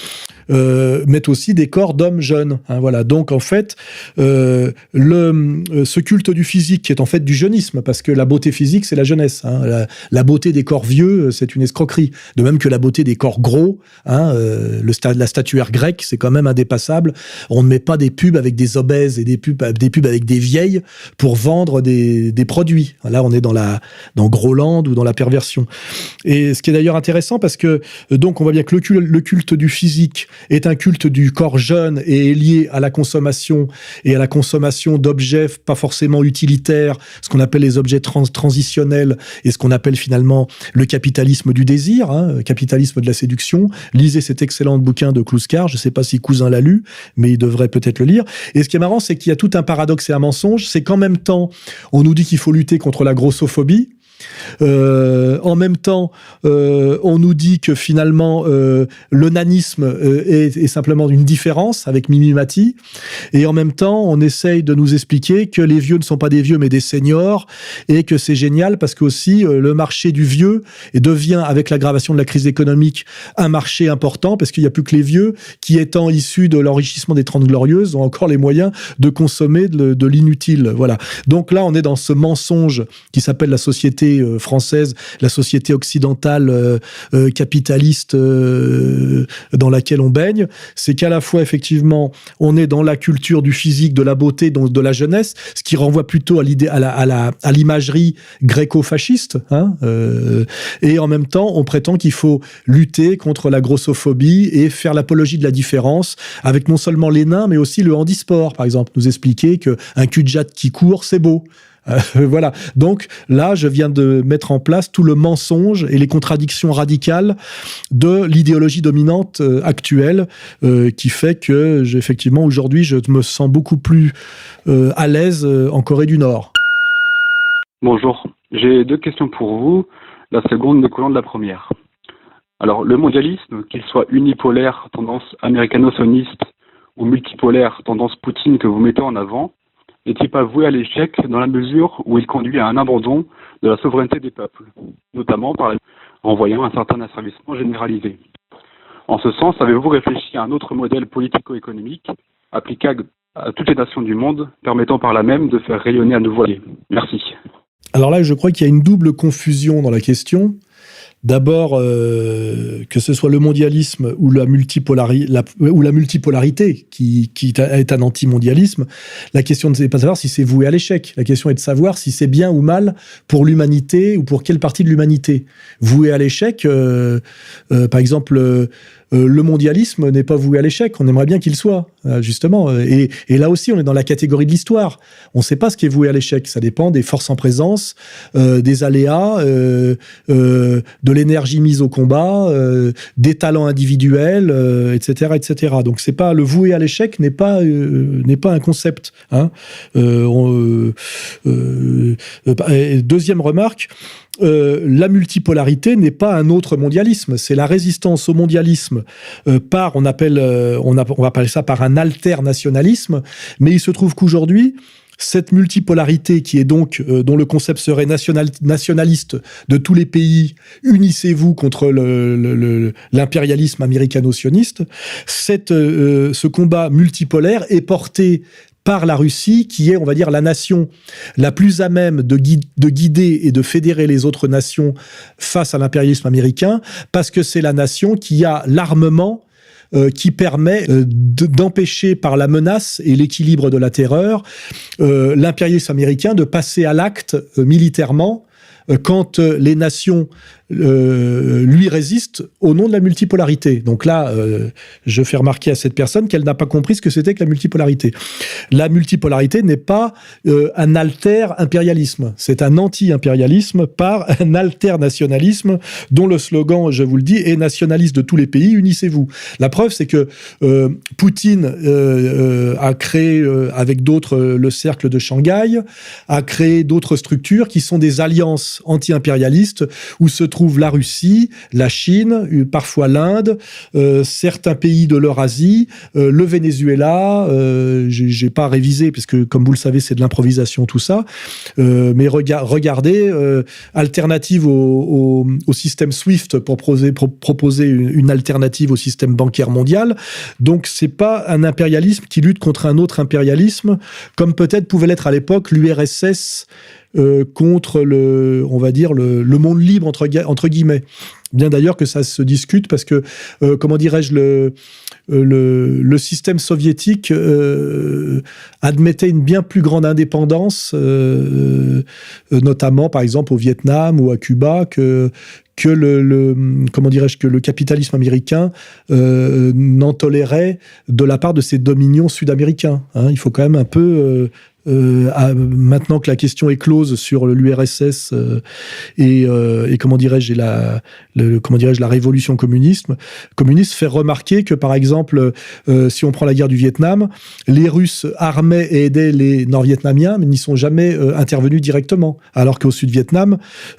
euh, aussi des corps d'hommes jeunes. Hein, voilà. Donc en fait, euh, le, euh, ce culte du physique qui est en fait du jeunisme, parce que la beauté physique c'est la jeunesse. Hein, la, beauté des corps vieux c'est une escroquerie. De même que la beauté des corps gros, hein, le la statuaire grecque c'est quand même indépassable. On ne met pas des pubs avec des obèses et des pubs, avec des vieilles pour vendre des, produits. Là on est dans la dans Groland ou dans la perversion. Et ce qui est d'ailleurs intéressant parce que donc on voit bien que le culte du physique est un culte du corps jeune et est lié à la consommation et à la consommation d'objets pas forcément utilitaires, ce qu'on appelle les objets transitionnels et ce qu'on appelle finalement le capitalisme du désir, hein, capitalisme de la séduction. Lisez cet excellent bouquin de Kluskar, je ne sais pas si Cousin l'a lu, mais il devrait peut-être le lire. Et ce qui est marrant, c'est qu'il y a tout un paradoxe et un mensonge, c'est qu'en même temps, on nous dit qu'il faut lutter contre la grossophobie, euh, en même temps, euh, on nous dit que finalement, euh, le nanisme est, simplement une différence avec Mimi Mati. Et en même temps, on essaye de nous expliquer que les vieux ne sont pas des vieux, mais des seniors. Et que c'est génial parce que aussi, le marché du vieux devient, avec l'aggravation de la crise économique, un marché important parce qu'il n'y a plus que les vieux qui, étant issus de l'enrichissement des Trente Glorieuses, ont encore les moyens de consommer de, de l'inutile. Voilà. Donc là, on est dans ce mensonge qui s'appelle la société euh, française, la société occidentale euh, euh, capitaliste dans laquelle on baigne, c'est qu'à la fois effectivement on est dans la culture du physique, de la beauté, donc de la jeunesse, ce qui renvoie plutôt à l'idée, à la, à l'imagerie gréco-fasciste, hein, et en même temps on prétend qu'il faut lutter contre la grossophobie et faire l'apologie de la différence avec non seulement les nains mais aussi le handisport par exemple, nous expliquer que un cul de qui court c'est beau. Euh, (laughs) voilà. Donc là, je viens de mettre en place tout le mensonge et les contradictions radicales de l'idéologie dominante euh, actuelle, euh, qui fait que, effectivement, aujourd'hui, je me sens beaucoup plus à l'aise en Corée du Nord.
Bonjour. J'ai deux questions pour vous. La seconde découlant de la première. Alors, le mondialisme, qu'il soit unipolaire, tendance américano-sioniste, ou multipolaire, tendance Poutine que vous mettez en avant, n'est-il pas voué à l'échec dans la mesure où il conduit à un abandon de la souveraineté des peuples, notamment par renvoyant un certain asservissement généralisé En ce sens, avez-vous réfléchi à un autre modèle politico-économique applicable à toutes les nations du monde, permettant par là même de faire rayonner à nouveau Merci.
Alors là, je crois qu'il y a une double confusion dans la question. D'abord, euh, que ce soit le mondialisme ou la, multipolarité qui, qui est un anti-mondialisme, la question ne n'est pas de savoir si c'est voué à l'échec. La question est de savoir si c'est bien ou mal pour l'humanité ou pour quelle partie de l'humanité. Voué à l'échec, euh, euh, par exemple euh, le mondialisme n'est pas voué à l'échec. On aimerait bien qu'il soit, euh, justement. Et, là aussi, on est dans la catégorie de l'histoire. On ne sait pas ce qui est voué à l'échec. Ça dépend des forces en présence, euh, des aléas, de l'énergie mise au combat, des talents individuels, etc., etc. Donc, c'est pas le voué à l'échec n'est pas n'est pas un concept. Hein. deuxième remarque. Euh, la multipolarité n'est pas un autre mondialisme, c'est la résistance au mondialisme euh, par, on appelle, euh, on, va appeler ça par un alternationalisme, mais il se trouve qu'aujourd'hui, cette multipolarité qui est donc dont le concept serait nationaliste de tous les pays, unissez-vous contre l'impérialisme américano-sioniste. ce combat multipolaire est porté par la Russie, qui est, on va dire, la nation la plus à même de, guider et de fédérer les autres nations face à l'impérialisme américain, parce que c'est la nation qui a l'armement euh, qui permet euh, d'empêcher par la menace et l'équilibre de la terreur euh, l'impérialisme américain de passer à l'acte militairement quand les nations euh, lui résiste au nom de la multipolarité. Donc là, euh, je fais remarquer à cette personne qu'elle n'a pas compris ce que c'était que la multipolarité. La multipolarité n'est pas euh, un alter impérialisme, c'est un anti-impérialisme par un alter nationalisme dont le slogan, je vous le dis, est nationaliste de tous les pays, unissez-vous. La preuve, c'est que Poutine a créé avec d'autres le cercle de Shanghai, a créé d'autres structures qui sont des alliances anti-impérialistes où se trouve la Russie, la Chine, euh, parfois l'Inde, euh, certains pays de l'Eurasie, euh, le Venezuela. Euh, J'ai pas révisé parce que, comme vous le savez, c'est de l'improvisation tout ça. mais regardez, alternative au, système SWIFT pour proposer, pour proposer une, une, alternative au système bancaire mondial. Donc c'est pas un impérialisme qui lutte contre un autre impérialisme, comme peut-être pouvait l'être à l'époque l'URSS euh, contre le, on va dire, le, monde libre, entre, guillemets. Bien d'ailleurs que ça se discute parce que, euh, comment dirais-je, le, euh, le, le, système soviétique admettait une bien plus grande indépendance, notamment par exemple au Vietnam ou à Cuba, que, que le, comment dirais-je que le capitalisme américain n'en tolérait de la part de ses dominions sud-américains. Hein. Il faut quand même un peu à, maintenant que la question est close sur l'URSS euh, et, euh, comment dirais-je la révolution communisme communiste fait remarquer que par exemple euh, si on prend la guerre du Vietnam les Russes armaient et aidaient les Nord-Vietnamiens mais n'y sont jamais euh, intervenus directement. Alors qu'au Sud-Vietnam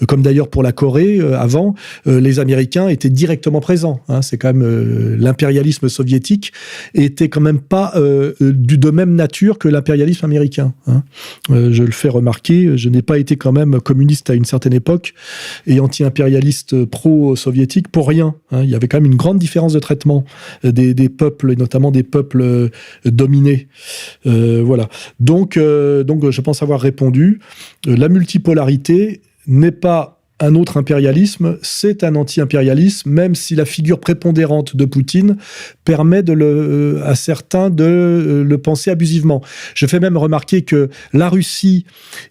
comme d'ailleurs pour la Corée avant les Américains étaient directement présents hein, c'est quand même l'impérialisme soviétique était quand même pas du de même nature que l'impérialisme américain Hein. Euh, je le fais remarquer, je n'ai pas été quand même communiste à une certaine époque et anti-impérialiste pro-soviétique pour rien. Hein. Il y avait quand même une grande différence de traitement des, des peuples, et notamment des peuples euh, dominés. Euh, voilà. Donc, euh, donc, je pense avoir répondu. Euh, la multipolarité n'est pas un autre impérialisme, c'est un anti-impérialisme, même si la figure prépondérante de Poutine permet euh, à certains de euh, le penser abusivement. Je fais même remarquer que la Russie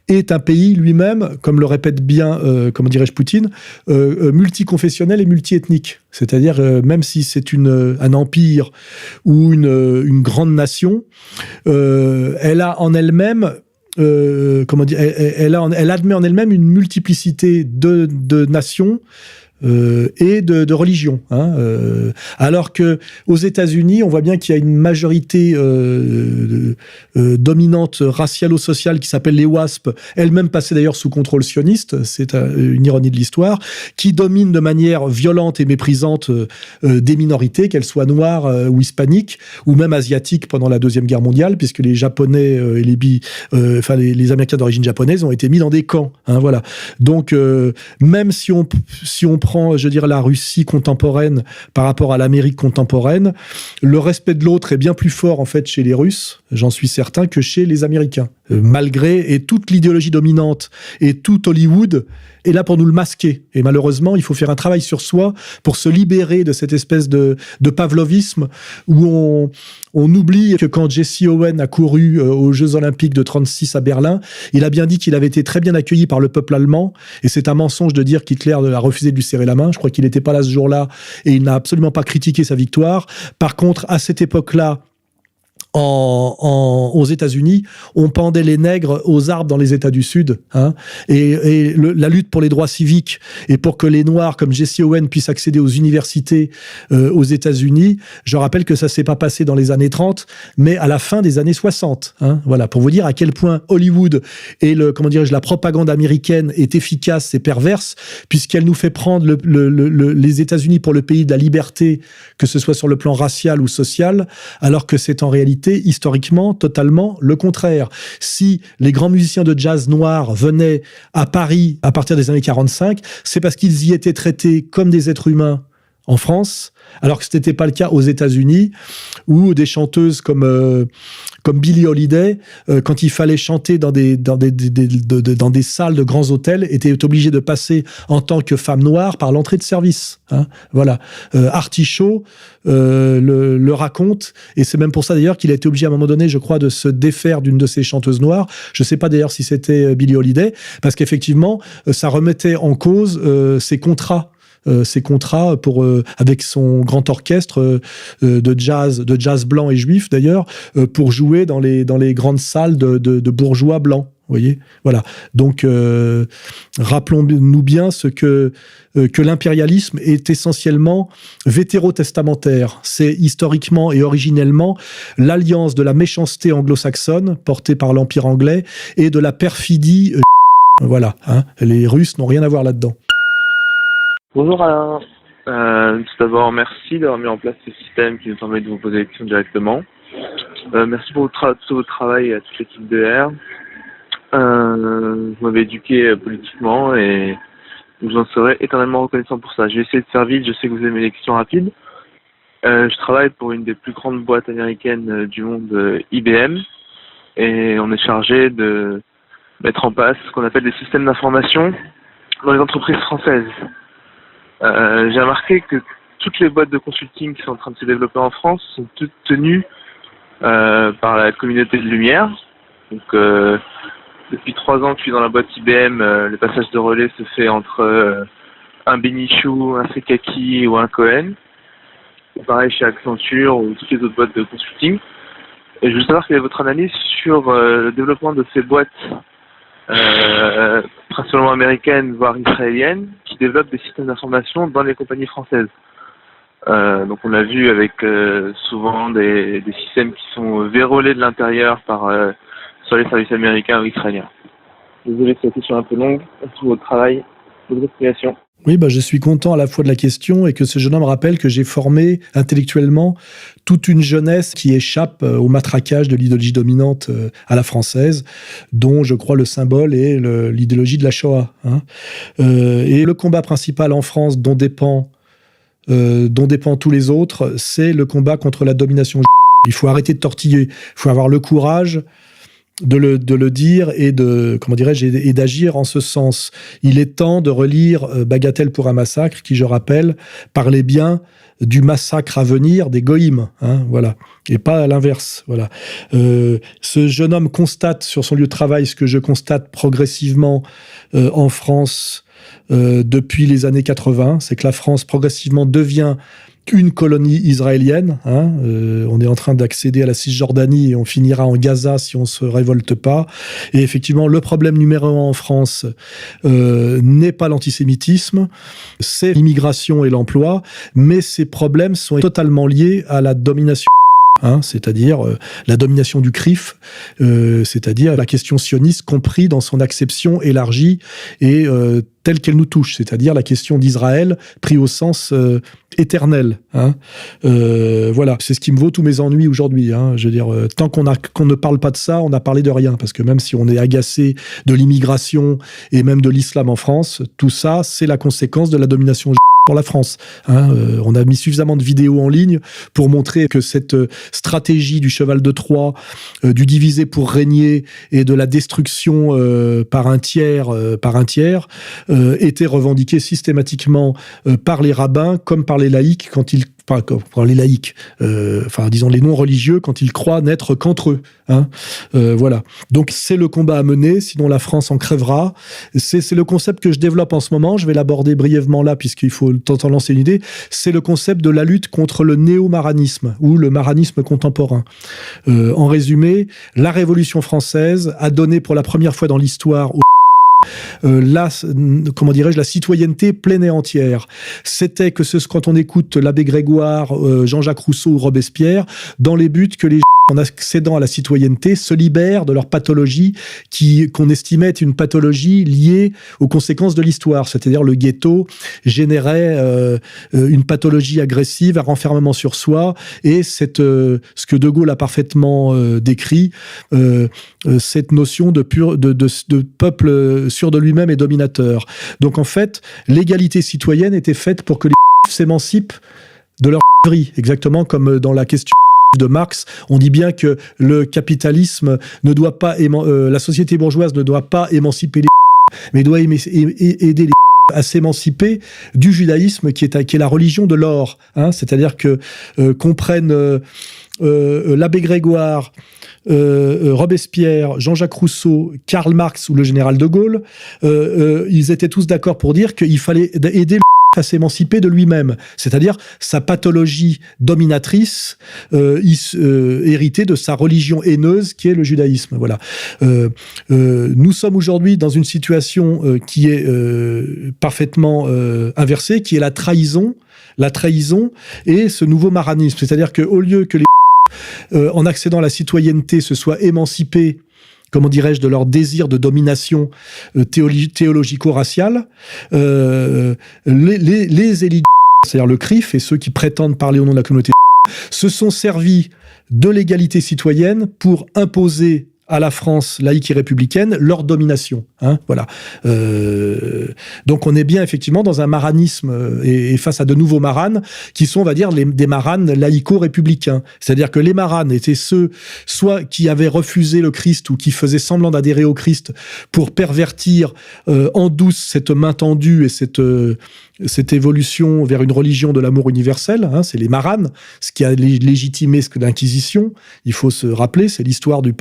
est un pays lui-même, comme le répète bien, euh, comment dirais-je, Poutine, multiconfessionnel et multiethnique. C'est-à-dire, même si c'est un empire ou une grande nation, elle a en elle-même euh, comment dire, elle, admet en elle-même une multiplicité de nations euh, et de, religion. Hein, euh, alors que aux États-Unis, on voit bien qu'il y a une majorité euh, euh, dominante racialo-sociale qui s'appelle les WASP, elle-même passée d'ailleurs sous contrôle sioniste, c'est une ironie de l'histoire, qui domine de manière violente et méprisante des minorités, qu'elles soient noires ou hispaniques, ou même asiatiques pendant la deuxième guerre mondiale, puisque les Japonais et les Américains d'origine japonaise ont été mis dans des camps. Hein, voilà. Donc même si on si on prend je veux dire, la Russie contemporaine par rapport à l'Amérique contemporaine, le respect de l'autre est bien plus fort en fait chez les Russes, j'en suis certain, que chez les Américains. Euh, malgré et toute l'idéologie dominante et tout Hollywood est là pour nous le masquer. Et malheureusement, il faut faire un travail sur soi pour se libérer de cette espèce de, de pavlovisme où on, on oublie que quand Jesse Owen a couru euh, aux Jeux Olympiques de 36 à Berlin, il a bien dit qu'il avait été très bien accueilli par le peuple allemand. Et c'est un mensonge de dire qu'Hitler a refusé de lui serrer la main. Je crois qu'il n'était pas là ce jour-là et il n'a absolument pas critiqué sa victoire. Par contre, à cette époque-là, en, en, aux États-Unis, on pendait les nègres aux arbres dans les États du Sud. Hein, et, et le, la lutte pour les droits civiques et pour que les Noirs comme Jesse Owen puissent accéder aux universités euh, aux États-Unis, je rappelle que ça s'est pas passé dans les années 30, mais à la fin des années 60. Hein, voilà, pour vous dire à quel point Hollywood et le comment dirais-je la propagande américaine est efficace et perverse, puisqu'elle nous fait prendre le, le, les États-Unis pour le pays de la liberté, que ce soit sur le plan racial ou social, alors que c'est en réalité historiquement totalement le contraire. Si les grands musiciens de jazz noirs venaient à Paris à partir des années 45, c'est parce qu'ils y étaient traités comme des êtres humains en France, alors que ce n'était pas le cas aux États-Unis, où des chanteuses comme euh, comme Billie Holiday, euh, quand il fallait chanter dans des dans des, dans des salles de grands hôtels, étaient obligées de passer en tant que femme noire par l'entrée de service. Hein, voilà. Euh, Artichaut le, le, raconte, et c'est même pour ça d'ailleurs qu'il a été obligé à un moment donné, je crois, de se défaire d'une de ses chanteuses noires. Je ne sais pas d'ailleurs si c'était Billie Holiday, parce qu'effectivement, ça remettait en cause ses contrats ses contrats pour euh, avec son grand orchestre euh, de jazz, de jazz blanc et juif d'ailleurs, pour jouer dans les dans les grandes salles de, de, bourgeois blancs. Voyez, voilà. Donc, rappelons-nous bien ce que que l'impérialisme est essentiellement vétérotestamentaire. C'est historiquement et originellement l'alliance de la méchanceté anglo-saxonne portée par l'empire anglais et de la perfidie. voilà, hein. les Russes n'ont rien à voir là-dedans.
Bonjour Alain. Euh, tout d'abord, merci d'avoir mis en place ce système qui nous permet de vous poser des questions directement. Euh, merci pour tout votre travail à toute l'équipe de R. Euh, vous m'avez éduqué politiquement et vous en serai éternellement reconnaissant pour ça. Je vais essayer de faire vite, je sais que vous aimez les questions rapides. Je travaille pour une des plus grandes boîtes américaines du monde, IBM, et on est chargé de mettre en place ce qu'on appelle des systèmes d'information dans les entreprises françaises. Euh, j'ai remarqué que toutes les boîtes de consulting qui sont en train de se développer en France sont toutes tenues euh, par la communauté de lumière. Donc euh, depuis trois ans que je suis dans la boîte IBM, le passage de relais se fait entre un Benichou, un Sekaki ou un Cohen. pareil chez Accenture ou toutes les autres boîtes de consulting. Et je veux savoir quelle est votre analyse sur le développement de ces boîtes euh, principalement américaines, voire israéliennes, qui développent des systèmes d'information dans les compagnies françaises. Euh, donc on a vu avec euh, souvent des, des, systèmes qui sont vérolés de l'intérieur par euh, soit les services américains ou israéliens. Désolé cette question un peu longue. Merci pour votre travail, votre explication.
Oui, bah, je suis content à la fois de la question et que ce jeune homme rappelle que j'ai formé intellectuellement toute une jeunesse qui échappe euh, au matraquage de l'idéologie dominante euh, à la française, dont je crois le symbole est l'idéologie de la Shoah. Hein. Euh, et le combat principal en France dont dépend, dont dépend tous les autres, c'est le combat contre la domination. Il faut arrêter de tortiller, il faut avoir le courage de le, de le dire et de comment dirais-je et d'agir en ce sens. Il est temps de relire euh, Bagatelle pour un massacre, qui je rappelle parlait bien du massacre à venir des goïms, hein, voilà, et pas à l'inverse, voilà. Euh, ce jeune homme constate sur son lieu de travail ce que je constate progressivement euh, en France euh, depuis les années 80, c'est que la France progressivement devient une colonie israélienne. Hein, euh, on est en train d'accéder à la Cisjordanie et on finira en Gaza si on se révolte pas. Et effectivement, le problème numéro un en France euh, n'est pas l'antisémitisme, c'est l'immigration et l'emploi, mais ces problèmes sont totalement liés à la domination Hein, c'est-à-dire euh, la domination du CRIF, euh, c'est-à-dire la question sioniste compris dans son acception élargie et euh, telle qu'elle nous touche, c'est-à-dire la question d'Israël pris au sens éternel. Hein. Voilà, c'est ce qui me vaut tous mes ennuis aujourd'hui. Hein. Je veux dire, tant qu'on qu'on ne parle pas de ça, on a parlé de rien, parce que même si on est agacé de l'immigration et même de l'islam en France, tout ça, c'est la conséquence de la domination pour la France. Hein, euh, on a mis suffisamment de vidéos en ligne pour montrer que cette euh, stratégie du cheval de Troie, euh, du diviser pour régner et de la destruction par un tiers, par un tiers, était revendiquée systématiquement par les rabbins comme par les laïcs quand ils enfin, pour les laïcs, euh, enfin disons les non religieux, quand ils croient n'être qu'entre eux. Hein, euh, voilà. Donc c'est le combat à mener, sinon la France en crèvera. C'est le concept que je développe en ce moment. Je vais l'aborder brièvement là, puisqu'il faut t'en lancer une idée. C'est le concept de la lutte contre le néo-maranisme ou le maranisme contemporain. Euh, en résumé, la Révolution française a donné pour la première fois dans l'histoire euh, la, comment dirais-je, la citoyenneté pleine et entière. C'était que ce, quand on écoute l'abbé Grégoire, euh, Jean-Jacques Rousseau ou Robespierre, dans les buts que les en accédant à la citoyenneté, se libèrent de leur pathologie qui qu'on estimait être une pathologie liée aux conséquences de l'histoire, c'est-à-dire le ghetto générait euh, euh, une pathologie agressive, un renfermement sur soi, et cette, euh, ce que De Gaulle a parfaitement euh, décrit, euh, euh, cette notion de, pur, de, de peuple sûr de lui-même et dominateur. Donc en fait, l'égalité citoyenne était faite pour que les (laughs) s'émancipent de leur (laughs) vie, exactement comme dans la question de Marx, on dit bien que le capitalisme ne doit pas, euh, la société bourgeoise ne doit pas émanciper les (laughs) mais doit aider les à s'émanciper du judaïsme qui est, qui est la religion de l'or. Hein, C'est-à-dire que euh, comprennent euh, euh, l'abbé Grégoire, Robespierre, Jean-Jacques Rousseau, Karl Marx ou le général de Gaulle, ils étaient tous d'accord pour dire qu'il fallait aider (laughs) à s'émanciper de lui-même, c'est-à-dire sa pathologie dominatrice euh, euh, héritée de sa religion haineuse qui est le judaïsme. Voilà. Euh, euh nous sommes aujourd'hui dans une situation euh, qui est euh, parfaitement inversée, qui est la trahison, la trahison et ce nouveau maranisme, c'est-à-dire que au lieu que les en accédant à la citoyenneté se soient émancipés comment dirais-je, de leur désir de domination euh, théologico-raciale, euh, les, les, les élites, c'est-à-dire le CRIF et ceux qui prétendent parler au nom de la communauté, se sont servis de l'égalité citoyenne pour imposer à la France laïque et républicaine leur domination. Hein, voilà. Euh, donc on est bien effectivement dans un maranisme euh, et, et, face à de nouveaux maranes qui sont, on va dire, des maranes laïco-républicains. C'est-à-dire que les maranes étaient ceux soit qui avaient refusé le Christ ou qui faisaient semblant d'adhérer au Christ pour pervertir euh, en douce cette main tendue et cette euh, cette évolution vers une religion de l'amour universel, hein, c'est les maranes, ce qui a légitimé ce que l'Inquisition. Il faut se rappeler, c'est l'histoire de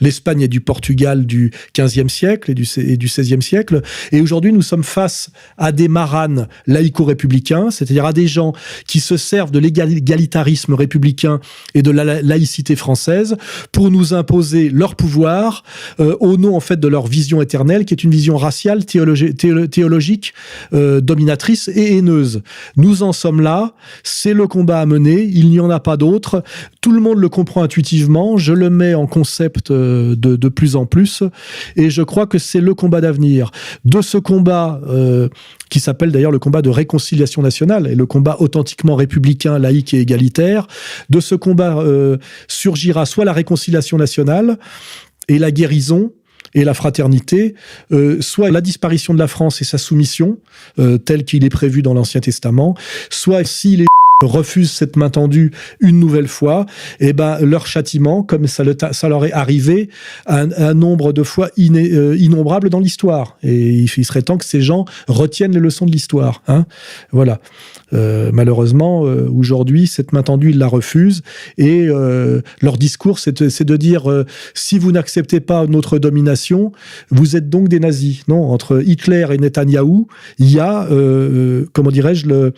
l'Espagne et du Portugal du 15e siècle et du, et du 16e siècle. Et aujourd'hui, nous sommes face à des maranes laïco-républicains, c'est-à-dire à des gens qui se servent de l'égalitarisme républicain et de la laïcité française pour nous imposer leur pouvoir euh, au nom en fait de leur vision éternelle, qui est une vision raciale, théologi théologique, euh, dominatrice et haineuse. Nous en sommes là, c'est le combat à mener, il n'y en a pas d'autre. Tout le monde le comprend intuitivement, je le mets en concept euh, de, plus en plus, et je crois que c'est le combat d'avenir. De ce combat, euh, qui s'appelle d'ailleurs le combat de réconciliation nationale, et le combat authentiquement républicain, laïque et égalitaire, de ce combat euh, surgira soit la réconciliation nationale, et la guérison, et la fraternité, euh, soit la disparition de la France et sa soumission, euh, tel qu'il est prévu dans l'Ancien Testament, soit s'il est refusent cette main tendue une nouvelle fois, eh ben leur châtiment, comme ça, le ça leur est arrivé un, nombre de fois euh, innombrable dans l'histoire. Et il, il, serait temps que ces gens retiennent les leçons de l'histoire. Hein voilà. Euh, malheureusement, euh, aujourd'hui, cette main tendue, ils la refusent. Et leur discours, c'est de, de, dire si vous n'acceptez pas notre domination, vous êtes donc des nazis. Non, entre Hitler et Netanyahou, il y a, comment dirais-je, le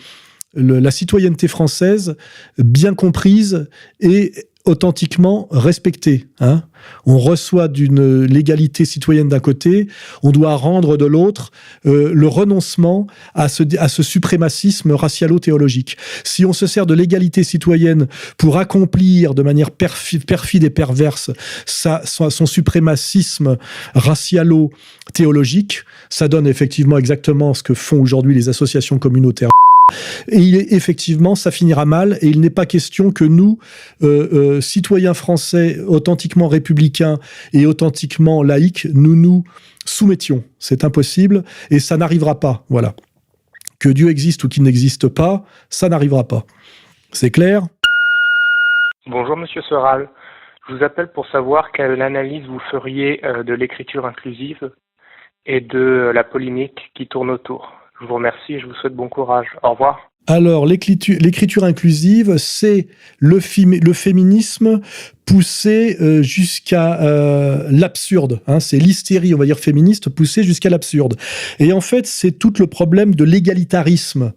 la citoyenneté française bien comprise et authentiquement respectée. Hein on reçoit d'une légalité citoyenne d'un côté, on doit rendre de l'autre euh, le renoncement à ce, suprémacisme racialo-théologique. Si on se sert de l'égalité citoyenne pour accomplir de manière perfide, et perverse son, son suprémacisme racialo-théologique, ça donne effectivement exactement ce que font aujourd'hui les associations communautaires et il est effectivement, ça finira mal, et il n'est pas question que nous, euh, euh, citoyens français authentiquement républicains et authentiquement laïcs, nous nous soumettions. C'est impossible, et ça n'arrivera pas. Voilà. Que Dieu existe ou qu'il n'existe pas, ça n'arrivera pas. C'est clair?
Bonjour Monsieur Soral. Je vous appelle pour savoir quelle analyse vous feriez euh, de l'écriture inclusive et de la polémique qui tourne autour. Je vous remercie et je vous souhaite bon courage. Au revoir.
Alors, l'écriture inclusive, c'est le, féminisme poussé euh, jusqu'à euh, l'absurde. Hein, c'est l'hystérie, on va dire, féministe poussée jusqu'à l'absurde. Et en fait, c'est tout le problème de l'égalitarisme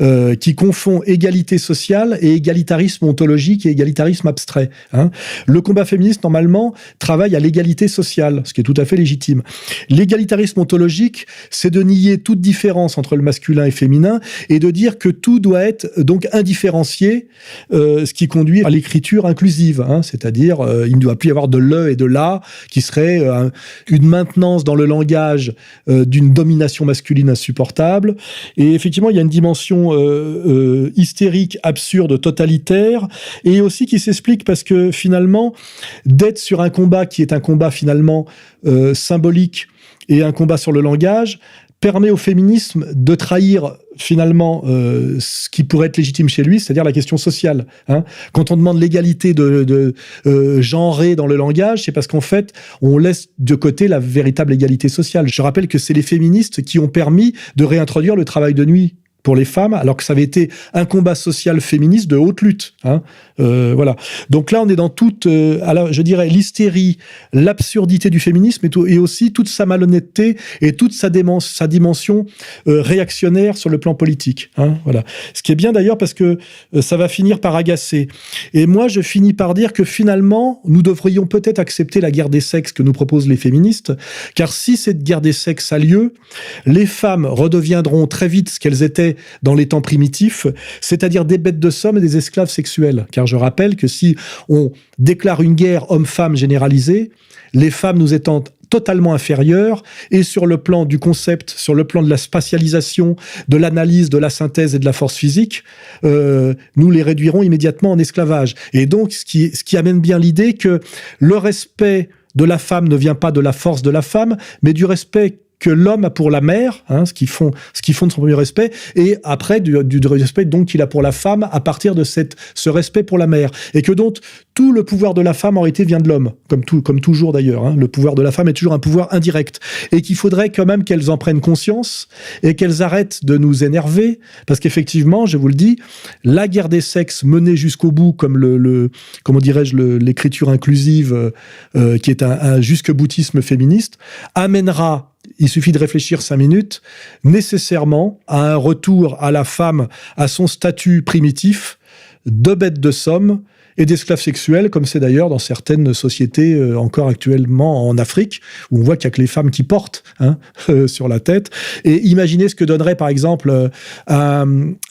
euh, qui confond égalité sociale et égalitarisme ontologique et égalitarisme abstrait. Hein. Le combat féministe, normalement, travaille à l'égalité sociale, ce qui est tout à fait légitime. L'égalitarisme ontologique, c'est de nier toute différence entre le masculin et féminin et de dire que tout doit être donc indifférencié, euh, ce qui conduit à l'écriture inclusive, hein, c'est-à-dire euh, il ne doit plus y avoir de le et de la, qui serait euh, une maintenance dans le langage d'une domination masculine insupportable. Et effectivement, il y a une dimension euh, euh, hystérique, absurde, totalitaire, et aussi qui s'explique parce que finalement, d'être sur un combat qui est un combat finalement euh, symbolique et un combat sur le langage, permet au féminisme de trahir finalement ce qui pourrait être légitime chez lui, c'est-à-dire la question sociale. Hein. Quand on demande l'égalité de, de euh, genrée dans le langage, c'est parce qu'en fait, on laisse de côté la véritable égalité sociale. Je rappelle que c'est les féministes qui ont permis de réintroduire le travail de nuit pour les femmes, alors que ça avait été un combat social féministe de haute lutte. Hein. Euh, voilà. Donc là, on est dans toute, euh, je dirais, l'hystérie, l'absurdité du féminisme et, aussi toute sa malhonnêteté et toute sa, dimension euh, réactionnaire sur le plan politique. Hein. Voilà. Ce qui est bien d'ailleurs parce que ça va finir par agacer. Et moi, je finis par dire que finalement, nous devrions peut-être accepter la guerre des sexes que nous proposent les féministes, car si cette guerre des sexes a lieu, les femmes redeviendront très vite ce qu'elles étaient dans les temps primitifs, c'est-à-dire des bêtes de somme et des esclaves sexuels. Car je rappelle que si on déclare une guerre homme-femme généralisée, les femmes nous étant totalement inférieures, et sur le plan du concept, sur le plan de la spatialisation, de l'analyse, de la synthèse et de la force physique, euh, nous les réduirons immédiatement en esclavage. Et donc, ce qui, ce qui amène bien l'idée que le respect de la femme ne vient pas de la force de la femme, mais du respect que l'homme a pour la mère, hein, ce qui font, ce qui fonde son premier respect, et après du, du respect donc qu'il a pour la femme à partir de cette, ce respect pour la mère, et que donc tout le pouvoir de la femme en réalité vient de l'homme, comme tout, comme toujours d'ailleurs. Hein. Le pouvoir de la femme est toujours un pouvoir indirect, et qu'il faudrait quand même qu'elles en prennent conscience et qu'elles arrêtent de nous énerver, parce qu'effectivement, je vous le dis, la guerre des sexes menée jusqu'au bout, comme le, le comment dirais-je, l'écriture inclusive, euh, qui est un, un jusque boutisme féministe, amènera il suffit de réfléchir cinq minutes, nécessairement à un retour à la femme, à son statut primitif de bête de somme et d'esclaves sexuels, comme c'est d'ailleurs dans certaines sociétés euh, encore actuellement en Afrique, où on voit qu'il n'y a que les femmes qui portent hein, (laughs) euh, sur la tête. Et imaginez ce que donnerait par exemple euh,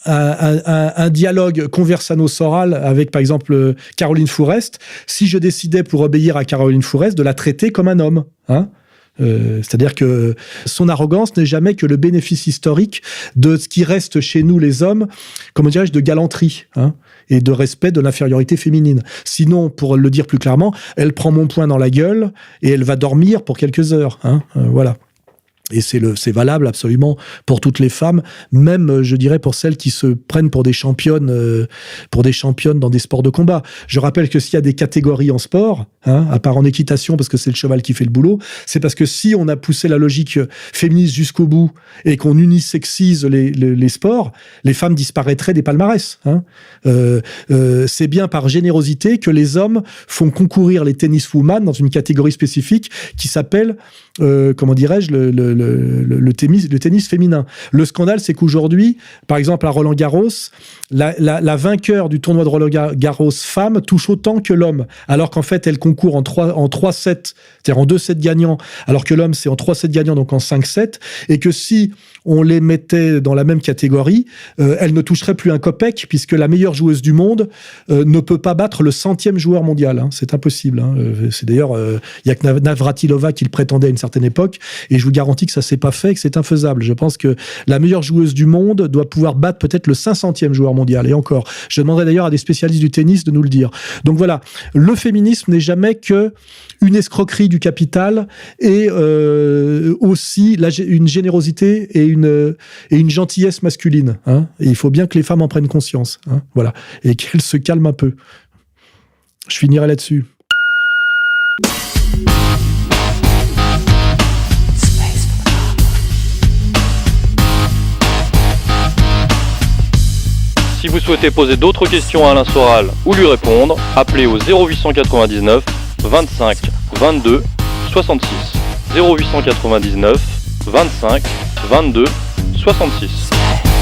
un, dialogue conversano-soral avec par exemple Caroline Fourest, si je décidais pour obéir à Caroline Fourest de la traiter comme un homme. Hein euh, C'est-à-dire que son arrogance n'est jamais que le bénéfice historique de ce qui reste chez nous les hommes, comment dirais-je, de galanterie hein, et de respect de l'infériorité féminine. Sinon, pour le dire plus clairement, elle prend mon poing dans la gueule et elle va dormir pour quelques heures. Hein, euh, voilà. Et c'est le, c'est valable absolument pour toutes les femmes, même je dirais pour celles qui se prennent pour des championnes, euh, pour des championnes dans des sports de combat. Je rappelle que s'il y a des catégories en sport, hein, à part en équitation parce que c'est le cheval qui fait le boulot, c'est parce que si on a poussé la logique féministe jusqu'au bout et qu'on unisexise les, les, les, sports, les femmes disparaîtraient des palmarès. Hein. Euh, euh, c'est bien par générosité que les hommes font concourir les tennis women dans une catégorie spécifique qui s'appelle, euh, comment dirais-je, le, le le, le, tennis, le tennis féminin. Le scandale, c'est qu'aujourd'hui, par exemple, à Roland Garros, la, la, la, vainqueur du tournoi de Roland Garros femme touche autant que l'homme, alors qu'en fait, elle concourt en 3, en 3 sets, c'est-à-dire en 2 sets gagnants, alors que l'homme, c'est en 3 sets gagnants, donc en 5 sets, et que si on les mettait dans la même catégorie, euh, elle ne toucherait plus un copec, puisque la meilleure joueuse du monde euh, ne peut pas battre le centième joueur mondial. Hein. C'est impossible. Hein. Euh, c'est d'ailleurs, il euh, y a que Navratilova qui le prétendait à une certaine époque, et je vous garantis que ça s'est pas fait, que c'est infaisable. Je pense que la meilleure joueuse du monde doit pouvoir battre peut-être le 500e joueur mondial. Et encore, je demanderai d'ailleurs à des spécialistes du tennis de nous le dire. Donc voilà, le féminisme n'est jamais que une escroquerie du capital et aussi une générosité et une, et une gentillesse masculine. Hein. Et il faut bien que les femmes en prennent conscience. Hein. Voilà. Et qu'elles se calment un peu. Je finirai là-dessus.
Si vous souhaitez poser d'autres questions à Alain Soral ou lui répondre, appelez au 0899 25 22 66. 0899 25 22 66.